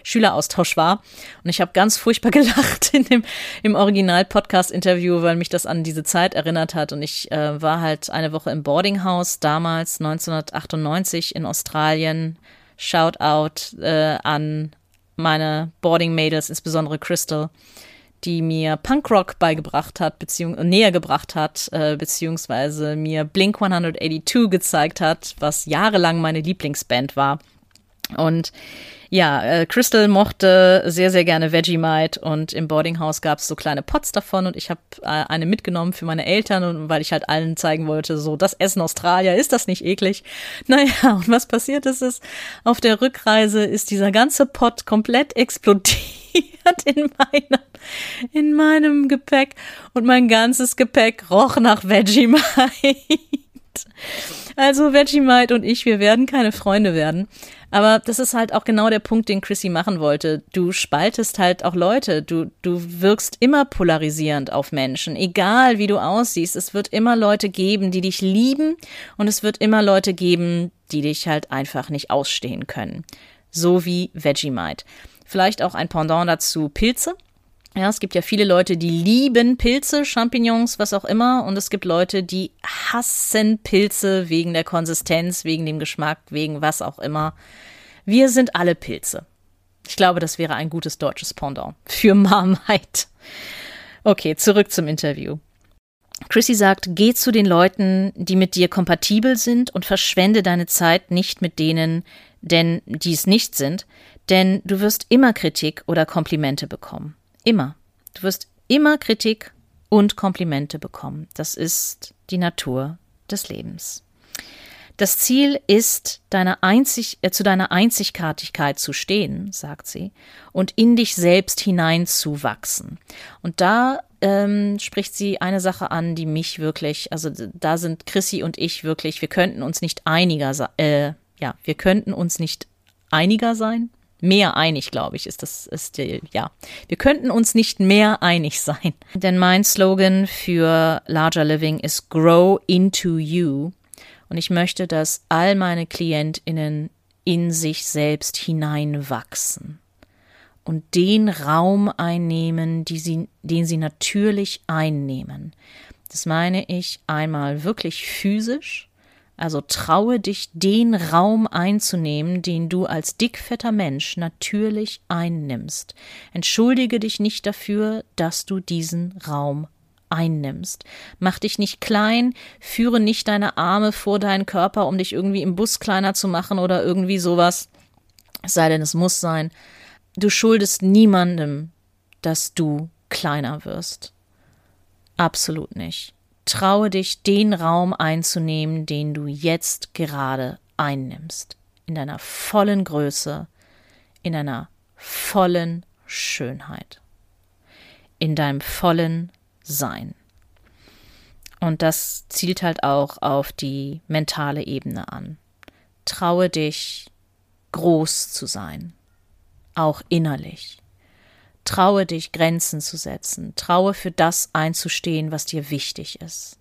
Schüleraustausch war. Und ich habe ganz furchtbar gelacht in dem, im Original-Podcast-Interview, weil mich das an diese Zeit erinnert hat. Und ich äh, war halt eine Woche im Boardinghaus, damals 1998 in Australien. Shoutout äh, an meine Boarding Mädels, insbesondere Crystal, die mir Punkrock beigebracht hat, beziehungsweise näher gebracht hat, äh, beziehungsweise mir Blink 182 gezeigt hat, was jahrelang meine Lieblingsband war. Und ja, äh, Crystal mochte sehr, sehr gerne Vegemite und im Boardinghaus gab es so kleine Pots davon und ich habe äh, eine mitgenommen für meine Eltern und weil ich halt allen zeigen wollte, so das Essen Australier, ist das nicht eklig? Naja, und was passiert ist, ist, auf der Rückreise ist dieser ganze Pot komplett explodiert in meiner, in meinem Gepäck und mein ganzes Gepäck roch nach Vegemite. Also Vegemite und ich, wir werden keine Freunde werden. Aber das ist halt auch genau der Punkt, den Chrissy machen wollte. Du spaltest halt auch Leute. Du, du wirkst immer polarisierend auf Menschen. Egal wie du aussiehst. Es wird immer Leute geben, die dich lieben. Und es wird immer Leute geben, die dich halt einfach nicht ausstehen können. So wie Vegemite. Vielleicht auch ein Pendant dazu Pilze. Ja, es gibt ja viele Leute, die lieben Pilze, Champignons, was auch immer. Und es gibt Leute, die hassen Pilze wegen der Konsistenz, wegen dem Geschmack, wegen was auch immer. Wir sind alle Pilze. Ich glaube, das wäre ein gutes deutsches Pendant für Marmite. Okay, zurück zum Interview. Chrissy sagt, geh zu den Leuten, die mit dir kompatibel sind und verschwende deine Zeit nicht mit denen, denn die es nicht sind, denn du wirst immer Kritik oder Komplimente bekommen. Immer. Du wirst immer Kritik und Komplimente bekommen. Das ist die Natur des Lebens. Das Ziel ist, deine Einzig, äh, zu deiner Einzigartigkeit zu stehen, sagt sie, und in dich selbst hineinzuwachsen. Und da ähm, spricht sie eine Sache an, die mich wirklich, also da sind Chrissy und ich wirklich, wir könnten uns nicht einiger, äh, ja, wir könnten uns nicht einiger sein. Mehr einig, glaube ich, ist das, ist ja. Wir könnten uns nicht mehr einig sein. Denn mein Slogan für Larger Living ist Grow into You. Und ich möchte, dass all meine KlientInnen in sich selbst hineinwachsen und den Raum einnehmen, sie, den sie natürlich einnehmen. Das meine ich einmal wirklich physisch, also traue dich, den Raum einzunehmen, den du als dickfetter Mensch natürlich einnimmst. Entschuldige dich nicht dafür, dass du diesen Raum einnimmst. Mach dich nicht klein, führe nicht deine Arme vor deinen Körper, um dich irgendwie im Bus kleiner zu machen oder irgendwie sowas. Es sei denn, es muss sein. Du schuldest niemandem, dass du kleiner wirst. Absolut nicht. Traue dich, den Raum einzunehmen, den du jetzt gerade einnimmst. In deiner vollen Größe, in deiner vollen Schönheit, in deinem vollen Sein. Und das zielt halt auch auf die mentale Ebene an. Traue dich, groß zu sein, auch innerlich. Traue dich, Grenzen zu setzen. Traue für das einzustehen, was dir wichtig ist.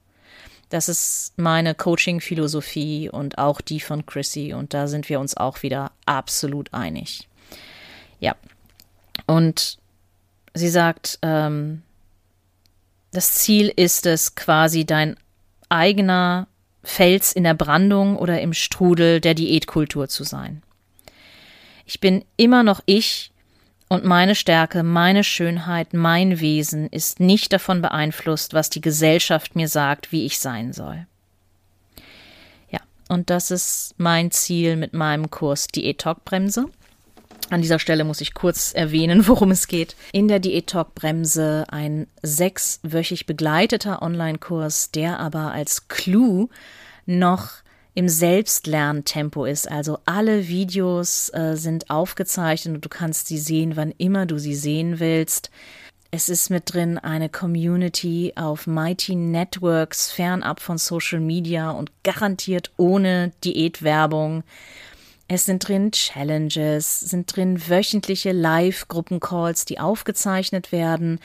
Das ist meine Coaching-Philosophie und auch die von Chrissy. Und da sind wir uns auch wieder absolut einig. Ja. Und sie sagt, ähm, das Ziel ist es, quasi dein eigener Fels in der Brandung oder im Strudel der Diätkultur zu sein. Ich bin immer noch ich und meine Stärke, meine Schönheit, mein Wesen ist nicht davon beeinflusst, was die Gesellschaft mir sagt, wie ich sein soll. Ja, und das ist mein Ziel mit meinem Kurs Diät-Talk-Bremse. An dieser Stelle muss ich kurz erwähnen, worum es geht. In der Diät-Talk-Bremse ein sechswöchig begleiteter Online-Kurs, der aber als Clou noch im Selbstlerntempo ist. Also alle Videos äh, sind aufgezeichnet und du kannst sie sehen, wann immer du sie sehen willst. Es ist mit drin eine Community auf Mighty Networks, fernab von Social Media und garantiert ohne Diätwerbung. Es sind drin Challenges, sind drin wöchentliche Live-Gruppencalls, die aufgezeichnet werden,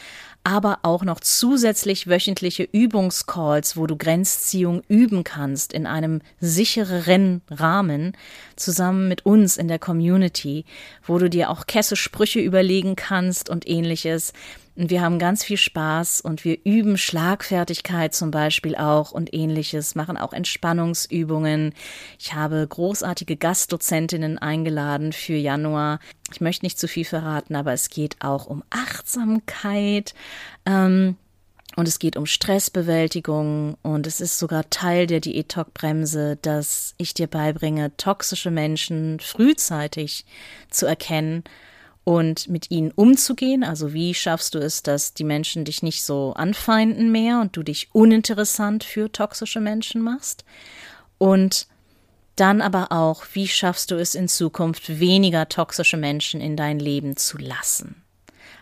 aber auch noch zusätzlich wöchentliche Übungscalls, wo du Grenzziehung üben kannst in einem sichereren Rahmen, zusammen mit uns in der Community, wo du dir auch kesse Sprüche überlegen kannst und ähnliches. Und wir haben ganz viel Spaß und wir üben Schlagfertigkeit zum Beispiel auch und ähnliches, machen auch Entspannungsübungen. Ich habe großartige Gastdozentinnen eingeladen für Januar. Ich möchte nicht zu viel verraten, aber es geht auch um Achtsamkeit. Ähm, und es geht um Stressbewältigung und es ist sogar Teil der Diät-Talk-Bremse, dass ich dir beibringe, toxische Menschen frühzeitig zu erkennen und mit ihnen umzugehen. Also wie schaffst du es, dass die Menschen dich nicht so anfeinden mehr und du dich uninteressant für toxische Menschen machst? Und dann aber auch, wie schaffst du es in Zukunft, weniger toxische Menschen in dein Leben zu lassen?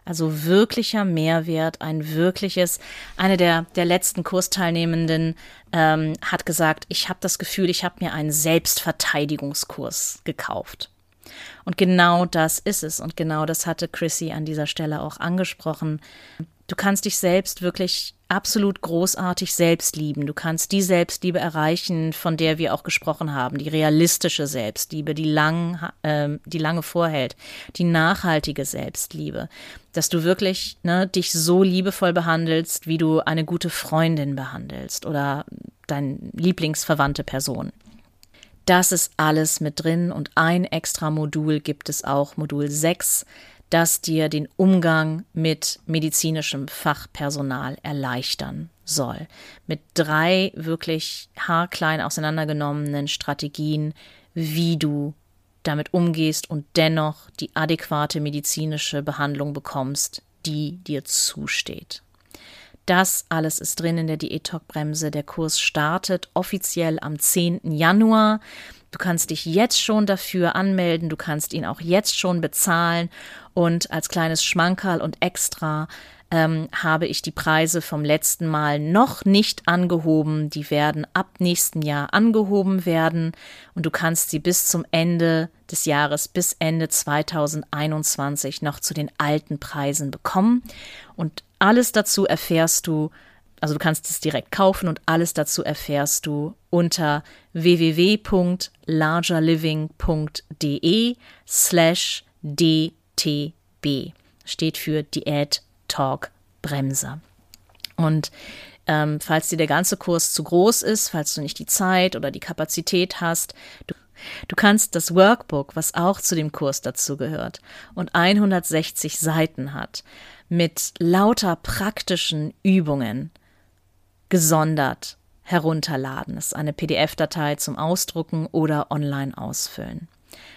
Also wirklicher Mehrwert, ein wirkliches. Eine der, der letzten Kursteilnehmenden ähm, hat gesagt, ich habe das Gefühl, ich habe mir einen Selbstverteidigungskurs gekauft. Und genau das ist es. Und genau das hatte Chrissy an dieser Stelle auch angesprochen. Du kannst dich selbst wirklich absolut großartig selbst lieben. Du kannst die Selbstliebe erreichen, von der wir auch gesprochen haben, die realistische Selbstliebe, die lang, äh, die lange vorhält, die nachhaltige Selbstliebe, dass du wirklich ne, dich so liebevoll behandelst, wie du eine gute Freundin behandelst oder dein Lieblingsverwandte Person. Das ist alles mit drin und ein extra Modul gibt es auch, Modul 6, das dir den Umgang mit medizinischem Fachpersonal erleichtern soll. Mit drei wirklich haarklein auseinandergenommenen Strategien, wie du damit umgehst und dennoch die adäquate medizinische Behandlung bekommst, die dir zusteht. Das alles ist drin in der Diät-Talk-Bremse. Der Kurs startet offiziell am 10. Januar. Du kannst dich jetzt schon dafür anmelden, du kannst ihn auch jetzt schon bezahlen und als kleines Schmankerl und extra ähm, habe ich die Preise vom letzten Mal noch nicht angehoben. Die werden ab nächsten Jahr angehoben werden und du kannst sie bis zum Ende des Jahres, bis Ende 2021 noch zu den alten Preisen bekommen. Und alles dazu erfährst du also du kannst es direkt kaufen und alles dazu erfährst du unter www.largerliving.de slash DTB. Steht für Diät Talk Bremse. Und ähm, falls dir der ganze Kurs zu groß ist, falls du nicht die Zeit oder die Kapazität hast, du Du kannst das Workbook, was auch zu dem Kurs dazu gehört und 160 Seiten hat, mit lauter praktischen Übungen gesondert herunterladen. Das ist eine PDF-Datei zum Ausdrucken oder online ausfüllen.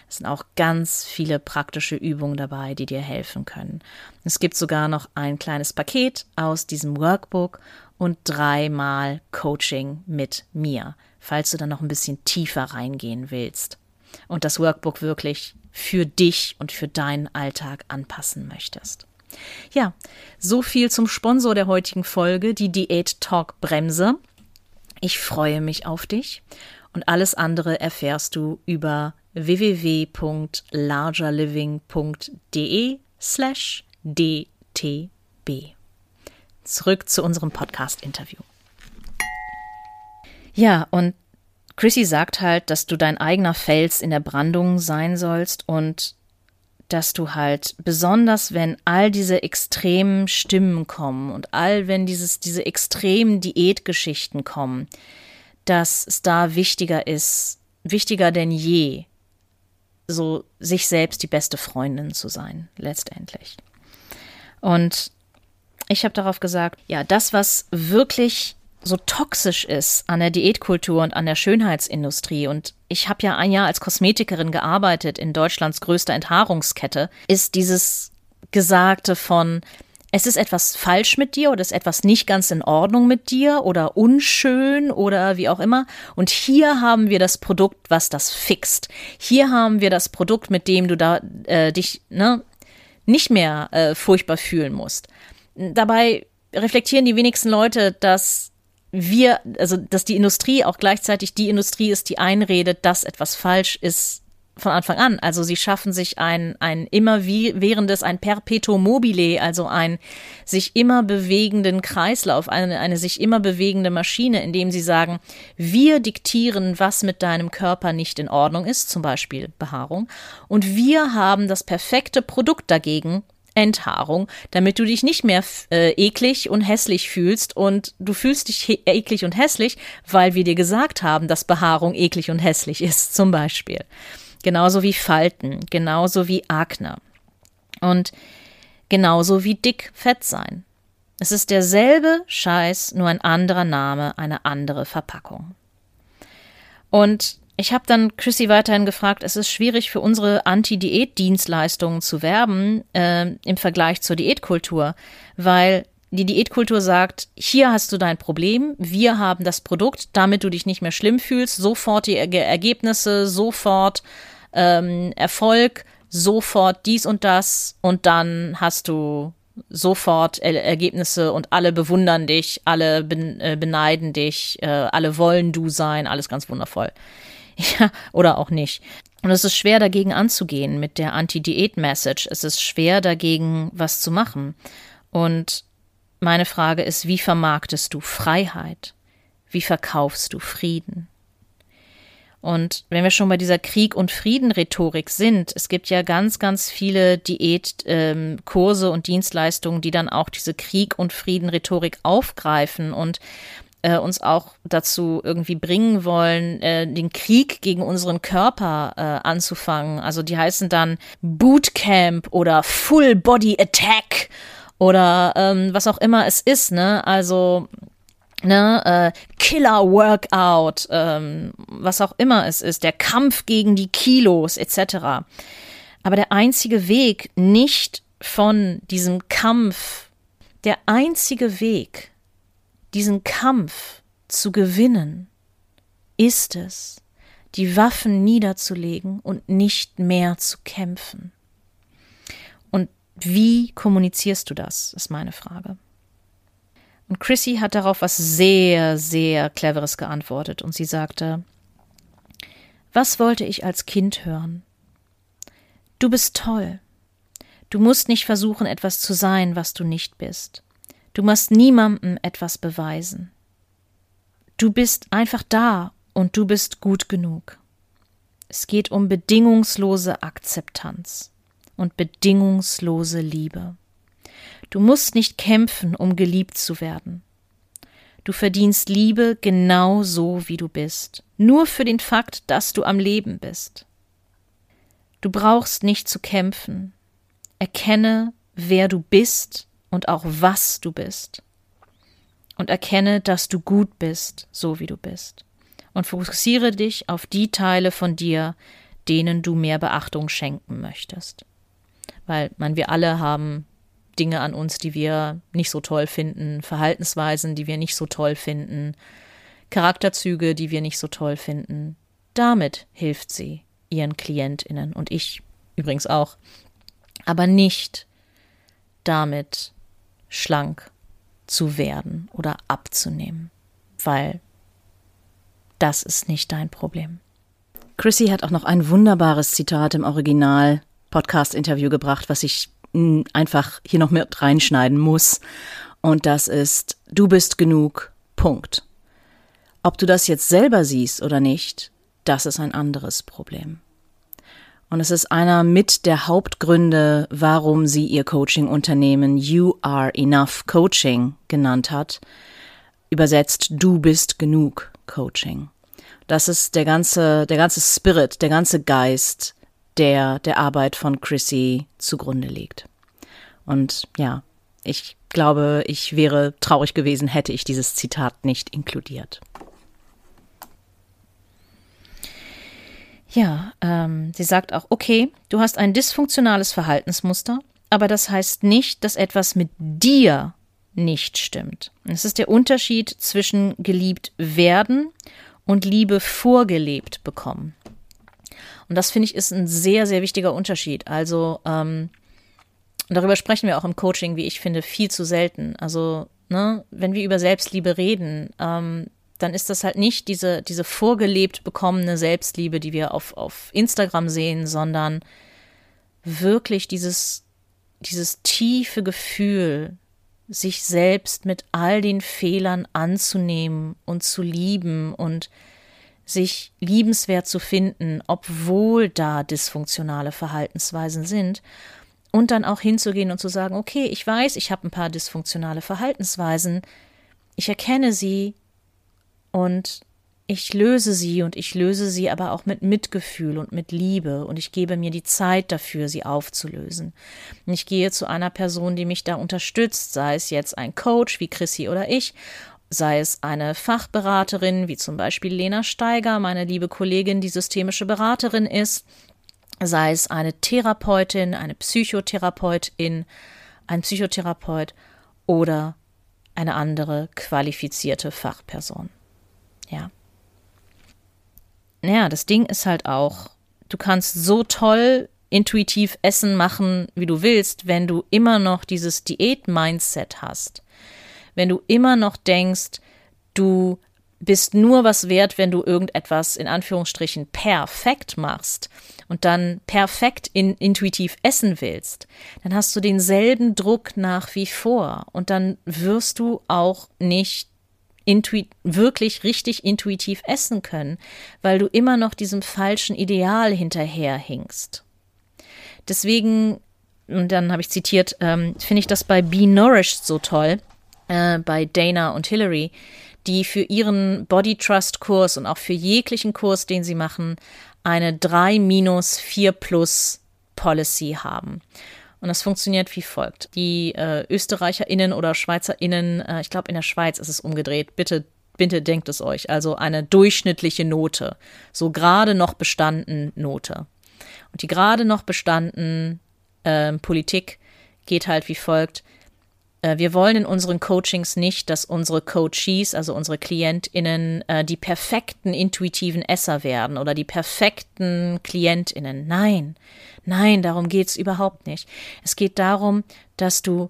Es sind auch ganz viele praktische Übungen dabei, die dir helfen können. Es gibt sogar noch ein kleines Paket aus diesem Workbook und dreimal Coaching mit mir, falls du dann noch ein bisschen tiefer reingehen willst und das Workbook wirklich für dich und für deinen Alltag anpassen möchtest. Ja, so viel zum Sponsor der heutigen Folge, die Diät Talk Bremse. Ich freue mich auf dich und alles andere erfährst du über www.largerliving.de slash dtb. Zurück zu unserem Podcast-Interview. Ja, und Chrissy sagt halt, dass du dein eigener Fels in der Brandung sein sollst und dass du halt besonders, wenn all diese extremen Stimmen kommen und all, wenn dieses, diese extremen Diätgeschichten kommen, dass es da wichtiger ist, wichtiger denn je, so sich selbst die beste Freundin zu sein, letztendlich. Und ich habe darauf gesagt, ja, das, was wirklich so toxisch ist an der Diätkultur und an der Schönheitsindustrie und ich habe ja ein Jahr als Kosmetikerin gearbeitet in Deutschlands größter Enthaarungskette, ist dieses Gesagte von es ist etwas falsch mit dir oder es ist etwas nicht ganz in Ordnung mit dir oder unschön oder wie auch immer. Und hier haben wir das Produkt, was das fixt. Hier haben wir das Produkt, mit dem du da äh, dich ne, nicht mehr äh, furchtbar fühlen musst. Dabei reflektieren die wenigsten Leute, dass wir, also dass die Industrie auch gleichzeitig die Industrie ist, die einredet, dass etwas falsch ist von Anfang an. Also sie schaffen sich ein, ein immer wie währendes, ein Perpetuum mobile, also ein sich immer bewegenden Kreislauf, eine, eine sich immer bewegende Maschine, indem sie sagen, wir diktieren, was mit deinem Körper nicht in Ordnung ist, zum Beispiel Behaarung, und wir haben das perfekte Produkt dagegen, Enthaarung, damit du dich nicht mehr äh, eklig und hässlich fühlst und du fühlst dich eklig und hässlich, weil wir dir gesagt haben, dass Behaarung eklig und hässlich ist, zum Beispiel. Genauso wie Falten, genauso wie Akne und genauso wie dick fett sein. Es ist derselbe Scheiß, nur ein anderer Name, eine andere Verpackung. Und ich habe dann Chrissy weiterhin gefragt, es ist schwierig für unsere Anti-Diät-Dienstleistungen zu werben äh, im Vergleich zur Diätkultur, weil die Diätkultur sagt, hier hast du dein Problem, wir haben das Produkt, damit du dich nicht mehr schlimm fühlst, sofort die er Ergebnisse, sofort ähm, Erfolg, sofort dies und das und dann hast du sofort er Ergebnisse und alle bewundern dich, alle ben äh, beneiden dich, äh, alle wollen du sein, alles ganz wundervoll. Ja, oder auch nicht. Und es ist schwer dagegen anzugehen mit der Anti-Diät-Message. Es ist schwer dagegen was zu machen. Und meine Frage ist, wie vermarktest du Freiheit? Wie verkaufst du Frieden? Und wenn wir schon bei dieser Krieg- und Frieden-Rhetorik sind, es gibt ja ganz, ganz viele Diätkurse ähm, und Dienstleistungen, die dann auch diese Krieg- und Frieden-Rhetorik aufgreifen und äh, uns auch dazu irgendwie bringen wollen, äh, den Krieg gegen unseren Körper äh, anzufangen. Also die heißen dann Bootcamp oder Full Body Attack oder ähm, was auch immer es ist, ne? Also ne, äh, Killer Workout, ähm, was auch immer es ist, der Kampf gegen die Kilos etc. Aber der einzige Weg nicht von diesem Kampf, der einzige Weg diesen Kampf zu gewinnen, ist es, die Waffen niederzulegen und nicht mehr zu kämpfen. Und wie kommunizierst du das, ist meine Frage. Und Chrissy hat darauf was sehr, sehr Cleveres geantwortet und sie sagte, was wollte ich als Kind hören? Du bist toll. Du musst nicht versuchen, etwas zu sein, was du nicht bist. Du musst niemandem etwas beweisen. Du bist einfach da und du bist gut genug. Es geht um bedingungslose Akzeptanz und bedingungslose Liebe. Du musst nicht kämpfen, um geliebt zu werden. Du verdienst Liebe genau so, wie du bist, nur für den Fakt, dass du am Leben bist. Du brauchst nicht zu kämpfen. Erkenne, wer du bist und auch was du bist. Und erkenne, dass du gut bist, so wie du bist. Und fokussiere dich auf die Teile von dir, denen du mehr Beachtung schenken möchtest. Weil man, wir alle haben Dinge an uns, die wir nicht so toll finden, Verhaltensweisen, die wir nicht so toll finden, Charakterzüge, die wir nicht so toll finden. Damit hilft sie ihren Klientinnen und ich übrigens auch, aber nicht damit schlank zu werden oder abzunehmen, weil das ist nicht dein Problem. Chrissy hat auch noch ein wunderbares Zitat im Original Podcast-Interview gebracht, was ich einfach hier noch mit reinschneiden muss. Und das ist, du bist genug, Punkt. Ob du das jetzt selber siehst oder nicht, das ist ein anderes Problem. Und es ist einer mit der Hauptgründe, warum sie ihr Coaching-Unternehmen You Are Enough Coaching genannt hat. Übersetzt, du bist genug Coaching. Das ist der ganze, der ganze Spirit, der ganze Geist der der Arbeit von Chrissy zugrunde liegt. Und ja, ich glaube, ich wäre traurig gewesen, hätte ich dieses Zitat nicht inkludiert. Ja, ähm, sie sagt auch, okay, du hast ein dysfunktionales Verhaltensmuster, aber das heißt nicht, dass etwas mit dir nicht stimmt. Es ist der Unterschied zwischen geliebt werden und Liebe vorgelebt bekommen. Und das finde ich ist ein sehr, sehr wichtiger Unterschied. Also, ähm, darüber sprechen wir auch im Coaching, wie ich finde, viel zu selten. Also, ne, wenn wir über Selbstliebe reden, ähm, dann ist das halt nicht diese, diese vorgelebt bekommene Selbstliebe, die wir auf, auf Instagram sehen, sondern wirklich dieses, dieses tiefe Gefühl, sich selbst mit all den Fehlern anzunehmen und zu lieben und sich liebenswert zu finden, obwohl da dysfunktionale Verhaltensweisen sind. Und dann auch hinzugehen und zu sagen, okay, ich weiß, ich habe ein paar dysfunktionale Verhaltensweisen, ich erkenne sie und ich löse sie und ich löse sie aber auch mit Mitgefühl und mit Liebe und ich gebe mir die Zeit dafür, sie aufzulösen. Und ich gehe zu einer Person, die mich da unterstützt, sei es jetzt ein Coach wie Chrissy oder ich, sei es eine Fachberaterin, wie zum Beispiel Lena Steiger, meine liebe Kollegin, die systemische Beraterin ist, sei es eine Therapeutin, eine Psychotherapeutin, ein Psychotherapeut oder eine andere qualifizierte Fachperson. Ja. Naja, das Ding ist halt auch, du kannst so toll intuitiv Essen machen, wie du willst, wenn du immer noch dieses Diät-Mindset hast wenn du immer noch denkst, du bist nur was wert, wenn du irgendetwas in Anführungsstrichen perfekt machst und dann perfekt in, intuitiv essen willst, dann hast du denselben Druck nach wie vor und dann wirst du auch nicht intuit wirklich richtig intuitiv essen können, weil du immer noch diesem falschen Ideal hinterherhinkst. Deswegen, und dann habe ich zitiert, ähm, finde ich das bei Be Nourished so toll, äh, bei Dana und Hillary, die für ihren Body Trust Kurs und auch für jeglichen Kurs, den sie machen, eine 3 minus 4 plus Policy haben. Und das funktioniert wie folgt. Die äh, ÖsterreicherInnen oder SchweizerInnen, äh, ich glaube in der Schweiz ist es umgedreht, bitte, bitte denkt es euch, also eine durchschnittliche Note. So gerade noch bestanden Note. Und die gerade noch bestanden äh, Politik geht halt wie folgt wir wollen in unseren Coachings nicht, dass unsere Coaches, also unsere KlientInnen, äh, die perfekten intuitiven Esser werden oder die perfekten KlientInnen. Nein, nein, darum geht's überhaupt nicht. Es geht darum, dass du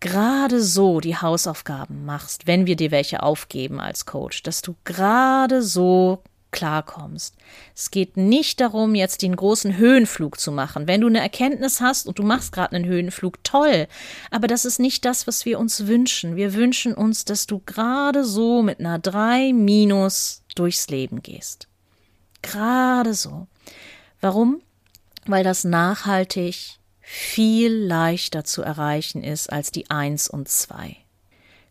gerade so die Hausaufgaben machst, wenn wir dir welche aufgeben als Coach, dass du gerade so klarkommst. Es geht nicht darum, jetzt den großen Höhenflug zu machen. Wenn du eine Erkenntnis hast und du machst gerade einen Höhenflug, toll. Aber das ist nicht das, was wir uns wünschen. Wir wünschen uns, dass du gerade so mit einer 3 minus durchs Leben gehst. Gerade so. Warum? Weil das nachhaltig viel leichter zu erreichen ist als die 1 und 2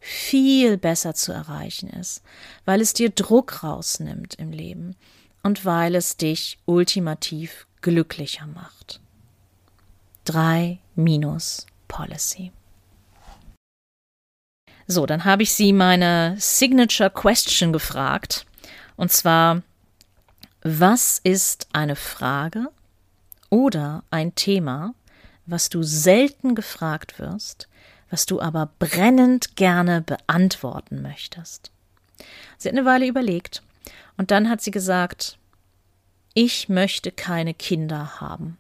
viel besser zu erreichen ist, weil es dir Druck rausnimmt im Leben und weil es dich ultimativ glücklicher macht. 3 minus Policy. So, dann habe ich sie meine Signature Question gefragt. Und zwar, was ist eine Frage oder ein Thema, was du selten gefragt wirst, was du aber brennend gerne beantworten möchtest. Sie hat eine Weile überlegt und dann hat sie gesagt, ich möchte keine Kinder haben.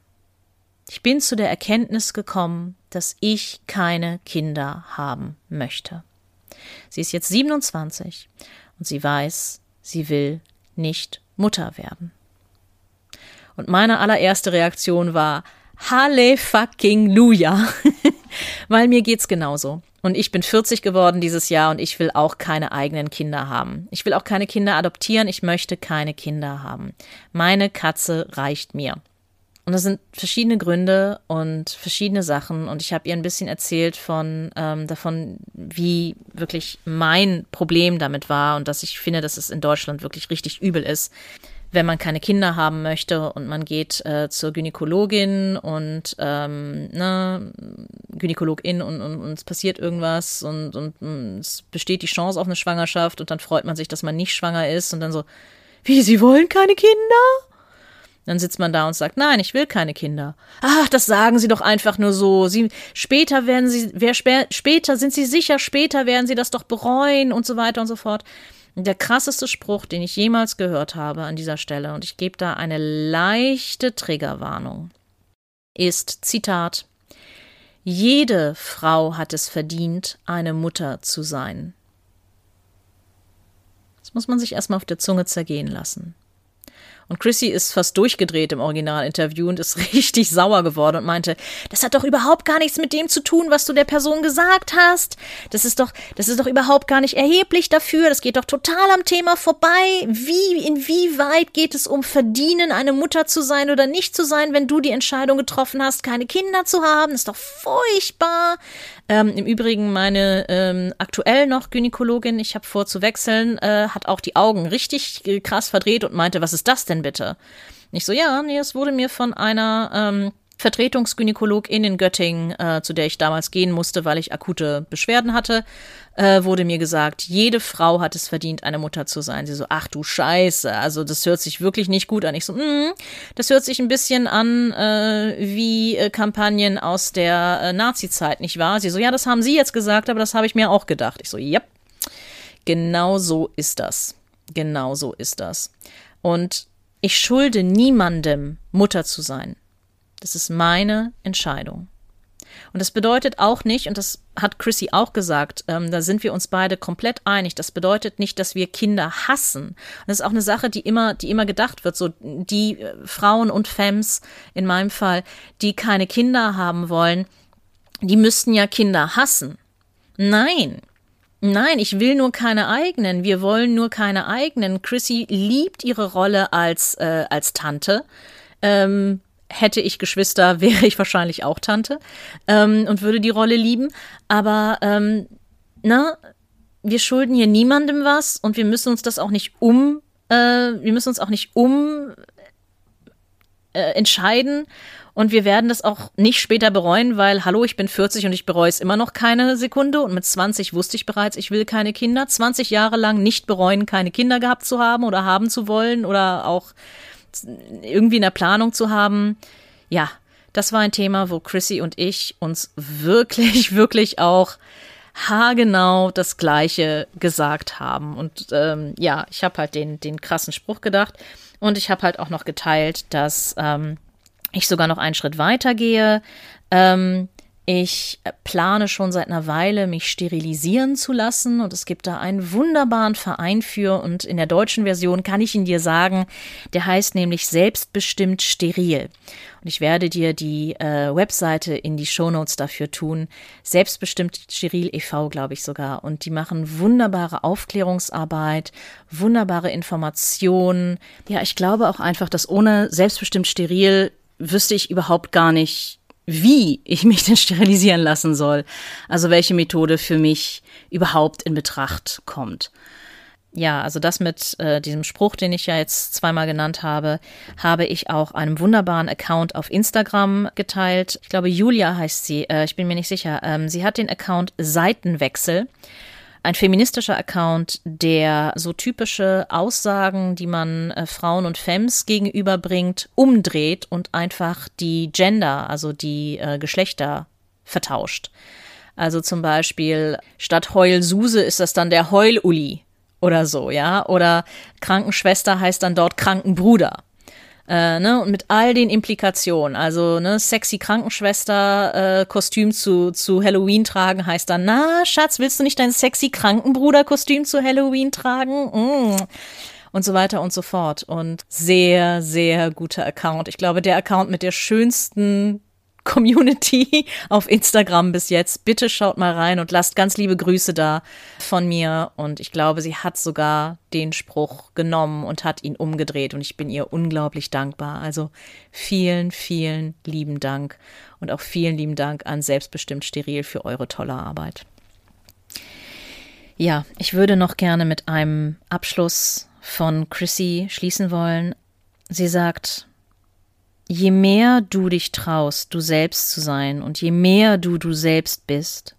Ich bin zu der Erkenntnis gekommen, dass ich keine Kinder haben möchte. Sie ist jetzt 27 und sie weiß, sie will nicht Mutter werden. Und meine allererste Reaktion war, Halle fucking Luja. Weil mir geht's genauso. Und ich bin 40 geworden dieses Jahr und ich will auch keine eigenen Kinder haben. Ich will auch keine Kinder adoptieren. Ich möchte keine Kinder haben. Meine Katze reicht mir. Und das sind verschiedene Gründe und verschiedene Sachen. Und ich habe ihr ein bisschen erzählt von ähm, davon, wie wirklich mein Problem damit war und dass ich finde, dass es in Deutschland wirklich richtig übel ist wenn man keine Kinder haben möchte und man geht äh, zur Gynäkologin und ähm, ne, Gynäkologin und, und, und es passiert irgendwas und, und, und es besteht die Chance auf eine Schwangerschaft und dann freut man sich, dass man nicht schwanger ist und dann so, wie, Sie wollen keine Kinder? Dann sitzt man da und sagt, nein, ich will keine Kinder. Ach, das sagen Sie doch einfach nur so. Sie, später werden Sie, wer später, sind Sie sicher, später werden Sie das doch bereuen und so weiter und so fort. Der krasseste Spruch, den ich jemals gehört habe an dieser Stelle, und ich gebe da eine leichte Triggerwarnung, ist Zitat Jede Frau hat es verdient, eine Mutter zu sein. Das muss man sich erstmal auf der Zunge zergehen lassen. Und Chrissy ist fast durchgedreht im Originalinterview und ist richtig sauer geworden und meinte, das hat doch überhaupt gar nichts mit dem zu tun, was du der Person gesagt hast. Das ist doch, das ist doch überhaupt gar nicht erheblich dafür. Das geht doch total am Thema vorbei. Wie, inwieweit geht es um Verdienen, eine Mutter zu sein oder nicht zu sein, wenn du die Entscheidung getroffen hast, keine Kinder zu haben? Das ist doch furchtbar. Ähm, Im Übrigen meine ähm, aktuell noch Gynäkologin, ich habe vor zu wechseln, äh, hat auch die Augen richtig äh, krass verdreht und meinte, was ist das denn bitte? Ich so, ja, nee, es wurde mir von einer ähm, Vertretungsgynäkologin in Göttingen, äh, zu der ich damals gehen musste, weil ich akute Beschwerden hatte, äh, wurde mir gesagt, jede Frau hat es verdient, eine Mutter zu sein. Sie so, ach du Scheiße, also das hört sich wirklich nicht gut an. Ich so, mm, das hört sich ein bisschen an äh, wie äh, Kampagnen aus der äh, Nazi-Zeit, nicht wahr? Sie so, ja, das haben Sie jetzt gesagt, aber das habe ich mir auch gedacht. Ich so, ja, genau so ist das. Genau so ist das. Und ich schulde niemandem, Mutter zu sein. Das ist meine Entscheidung. Und das bedeutet auch nicht, und das hat Chrissy auch gesagt, ähm, da sind wir uns beide komplett einig, das bedeutet nicht, dass wir Kinder hassen. Und das ist auch eine Sache, die immer, die immer gedacht wird, so die äh, Frauen und Femmes in meinem Fall, die keine Kinder haben wollen, die müssten ja Kinder hassen. Nein, Nein, ich will nur keine eigenen. Wir wollen nur keine eigenen. Chrissy liebt ihre Rolle als, äh, als Tante. Ähm, hätte ich Geschwister, wäre ich wahrscheinlich auch Tante ähm, und würde die Rolle lieben. Aber ähm, na, wir schulden hier niemandem was und wir müssen uns das auch nicht um, äh, wir müssen uns auch nicht um äh, entscheiden und wir werden das auch nicht später bereuen, weil, hallo, ich bin 40 und ich bereue es immer noch keine Sekunde. Und mit 20 wusste ich bereits, ich will keine Kinder. 20 Jahre lang nicht bereuen, keine Kinder gehabt zu haben oder haben zu wollen oder auch irgendwie in der Planung zu haben. Ja, das war ein Thema, wo Chrissy und ich uns wirklich, wirklich auch haargenau das Gleiche gesagt haben. Und ähm, ja, ich habe halt den, den krassen Spruch gedacht. Und ich habe halt auch noch geteilt, dass ähm, ich sogar noch einen Schritt weiter gehe. Ähm, ich plane schon seit einer Weile, mich sterilisieren zu lassen und es gibt da einen wunderbaren Verein für und in der deutschen Version kann ich ihn dir sagen, der heißt nämlich Selbstbestimmt Steril. Und ich werde dir die äh, Webseite in die Shownotes dafür tun. Selbstbestimmt Steril e.V., glaube ich sogar. Und die machen wunderbare Aufklärungsarbeit, wunderbare Informationen. Ja, ich glaube auch einfach, dass ohne Selbstbestimmt Steril wüsste ich überhaupt gar nicht, wie ich mich denn sterilisieren lassen soll. Also welche Methode für mich überhaupt in Betracht kommt. Ja, also das mit äh, diesem Spruch, den ich ja jetzt zweimal genannt habe, habe ich auch einem wunderbaren Account auf Instagram geteilt. Ich glaube, Julia heißt sie, äh, ich bin mir nicht sicher. Ähm, sie hat den Account Seitenwechsel ein feministischer Account, der so typische Aussagen, die man äh, Frauen und Femmes gegenüberbringt, umdreht und einfach die Gender, also die äh, Geschlechter vertauscht. Also zum Beispiel statt Heulsuse ist das dann der Heululi oder so, ja. Oder Krankenschwester heißt dann dort Krankenbruder. Äh, ne, und mit all den Implikationen, also ne, sexy Krankenschwester äh, zu, zu Halloween tragen, heißt dann, na, Schatz, willst du nicht dein sexy Krankenbruder Kostüm zu Halloween tragen? Mm. Und so weiter und so fort. Und sehr, sehr guter Account. Ich glaube, der Account mit der schönsten Community auf Instagram bis jetzt. Bitte schaut mal rein und lasst ganz liebe Grüße da von mir. Und ich glaube, sie hat sogar den Spruch genommen und hat ihn umgedreht. Und ich bin ihr unglaublich dankbar. Also vielen, vielen lieben Dank. Und auch vielen lieben Dank an Selbstbestimmt Steril für eure tolle Arbeit. Ja, ich würde noch gerne mit einem Abschluss von Chrissy schließen wollen. Sie sagt, je mehr du dich traust, du selbst zu sein und je mehr du du selbst bist,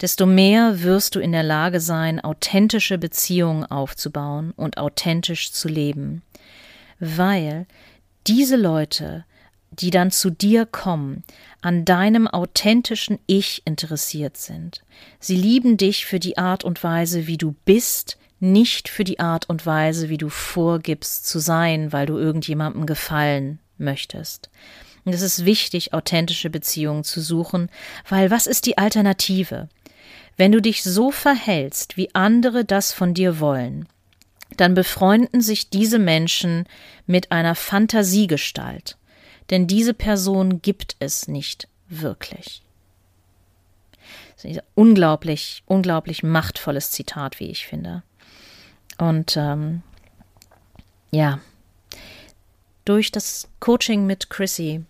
desto mehr wirst du in der Lage sein, authentische Beziehungen aufzubauen und authentisch zu leben. Weil diese Leute, die dann zu dir kommen, an deinem authentischen Ich interessiert sind. Sie lieben dich für die Art und Weise, wie du bist, nicht für die Art und Weise, wie du vorgibst zu sein, weil du irgendjemandem gefallen möchtest. Und es ist wichtig, authentische Beziehungen zu suchen, weil was ist die Alternative? Wenn du dich so verhältst, wie andere das von dir wollen, dann befreunden sich diese Menschen mit einer Fantasiegestalt, denn diese Person gibt es nicht wirklich. Das ist ein unglaublich, unglaublich machtvolles Zitat, wie ich finde. Und ähm, ja, durch das Coaching mit Chrissy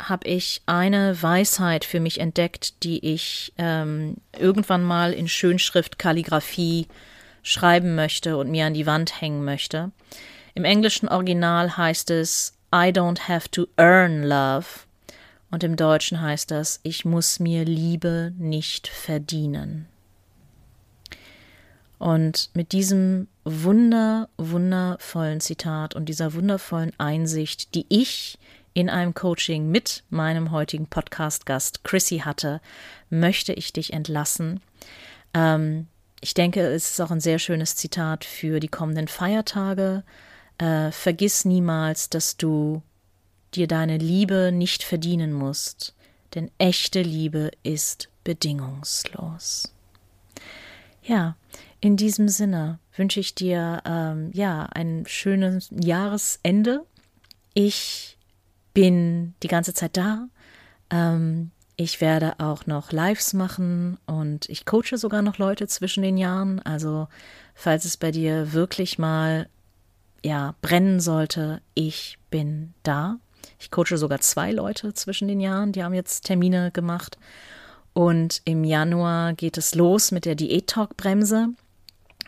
habe ich eine Weisheit für mich entdeckt, die ich ähm, irgendwann mal in Schönschrift, Kalligraphie schreiben möchte und mir an die Wand hängen möchte. Im englischen Original heißt es I don't have to earn love und im Deutschen heißt das Ich muss mir Liebe nicht verdienen. Und mit diesem wunder, wundervollen Zitat und dieser wundervollen Einsicht, die ich in einem Coaching mit meinem heutigen Podcast-Gast Chrissy hatte, möchte ich dich entlassen. Ähm, ich denke, es ist auch ein sehr schönes Zitat für die kommenden Feiertage. Äh, vergiss niemals, dass du dir deine Liebe nicht verdienen musst, denn echte Liebe ist bedingungslos. Ja, in diesem Sinne wünsche ich dir ähm, ja ein schönes Jahresende. Ich bin die ganze Zeit da. Ähm, ich werde auch noch Lives machen und ich coache sogar noch Leute zwischen den Jahren. Also falls es bei dir wirklich mal ja brennen sollte, ich bin da. Ich coache sogar zwei Leute zwischen den Jahren, die haben jetzt Termine gemacht. Und im Januar geht es los mit der Diät-Talk-Bremse.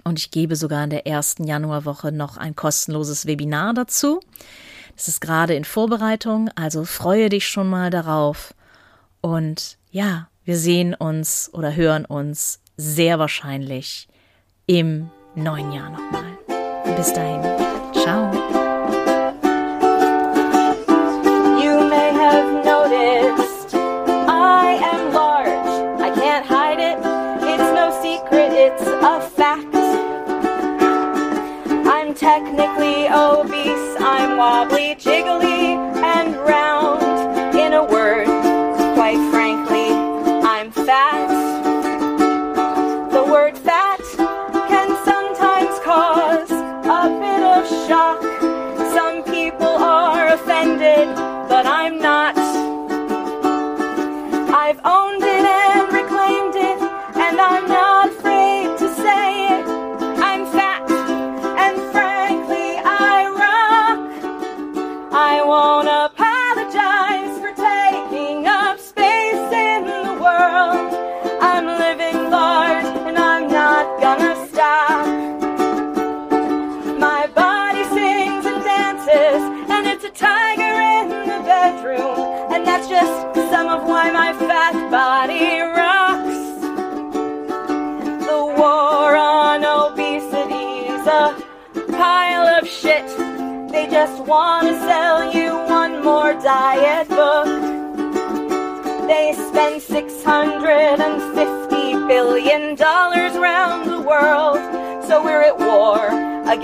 Und ich gebe sogar in der ersten Januarwoche noch ein kostenloses Webinar dazu. Das ist gerade in Vorbereitung, also freue dich schon mal darauf. Und ja, wir sehen uns oder hören uns sehr wahrscheinlich im neuen Jahr nochmal. Bis dahin. Ciao. Technically obese, I'm wobbly, jiggly, and round. In a word, quite frankly, I'm fat.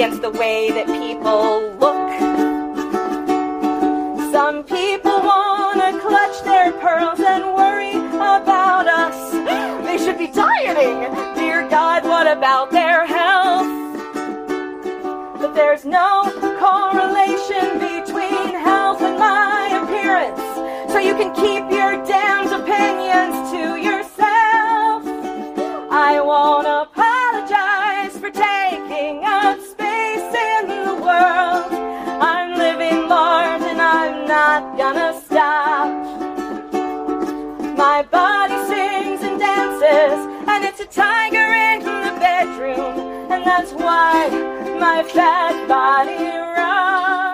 against the way that people look. Some people wanna clutch their pearls and worry about us. They should be dieting. Dear God, what about their health? But there's no correlation between health and my appearance. So you can keep your damned opinions to yourself. I won't why my fat body runs?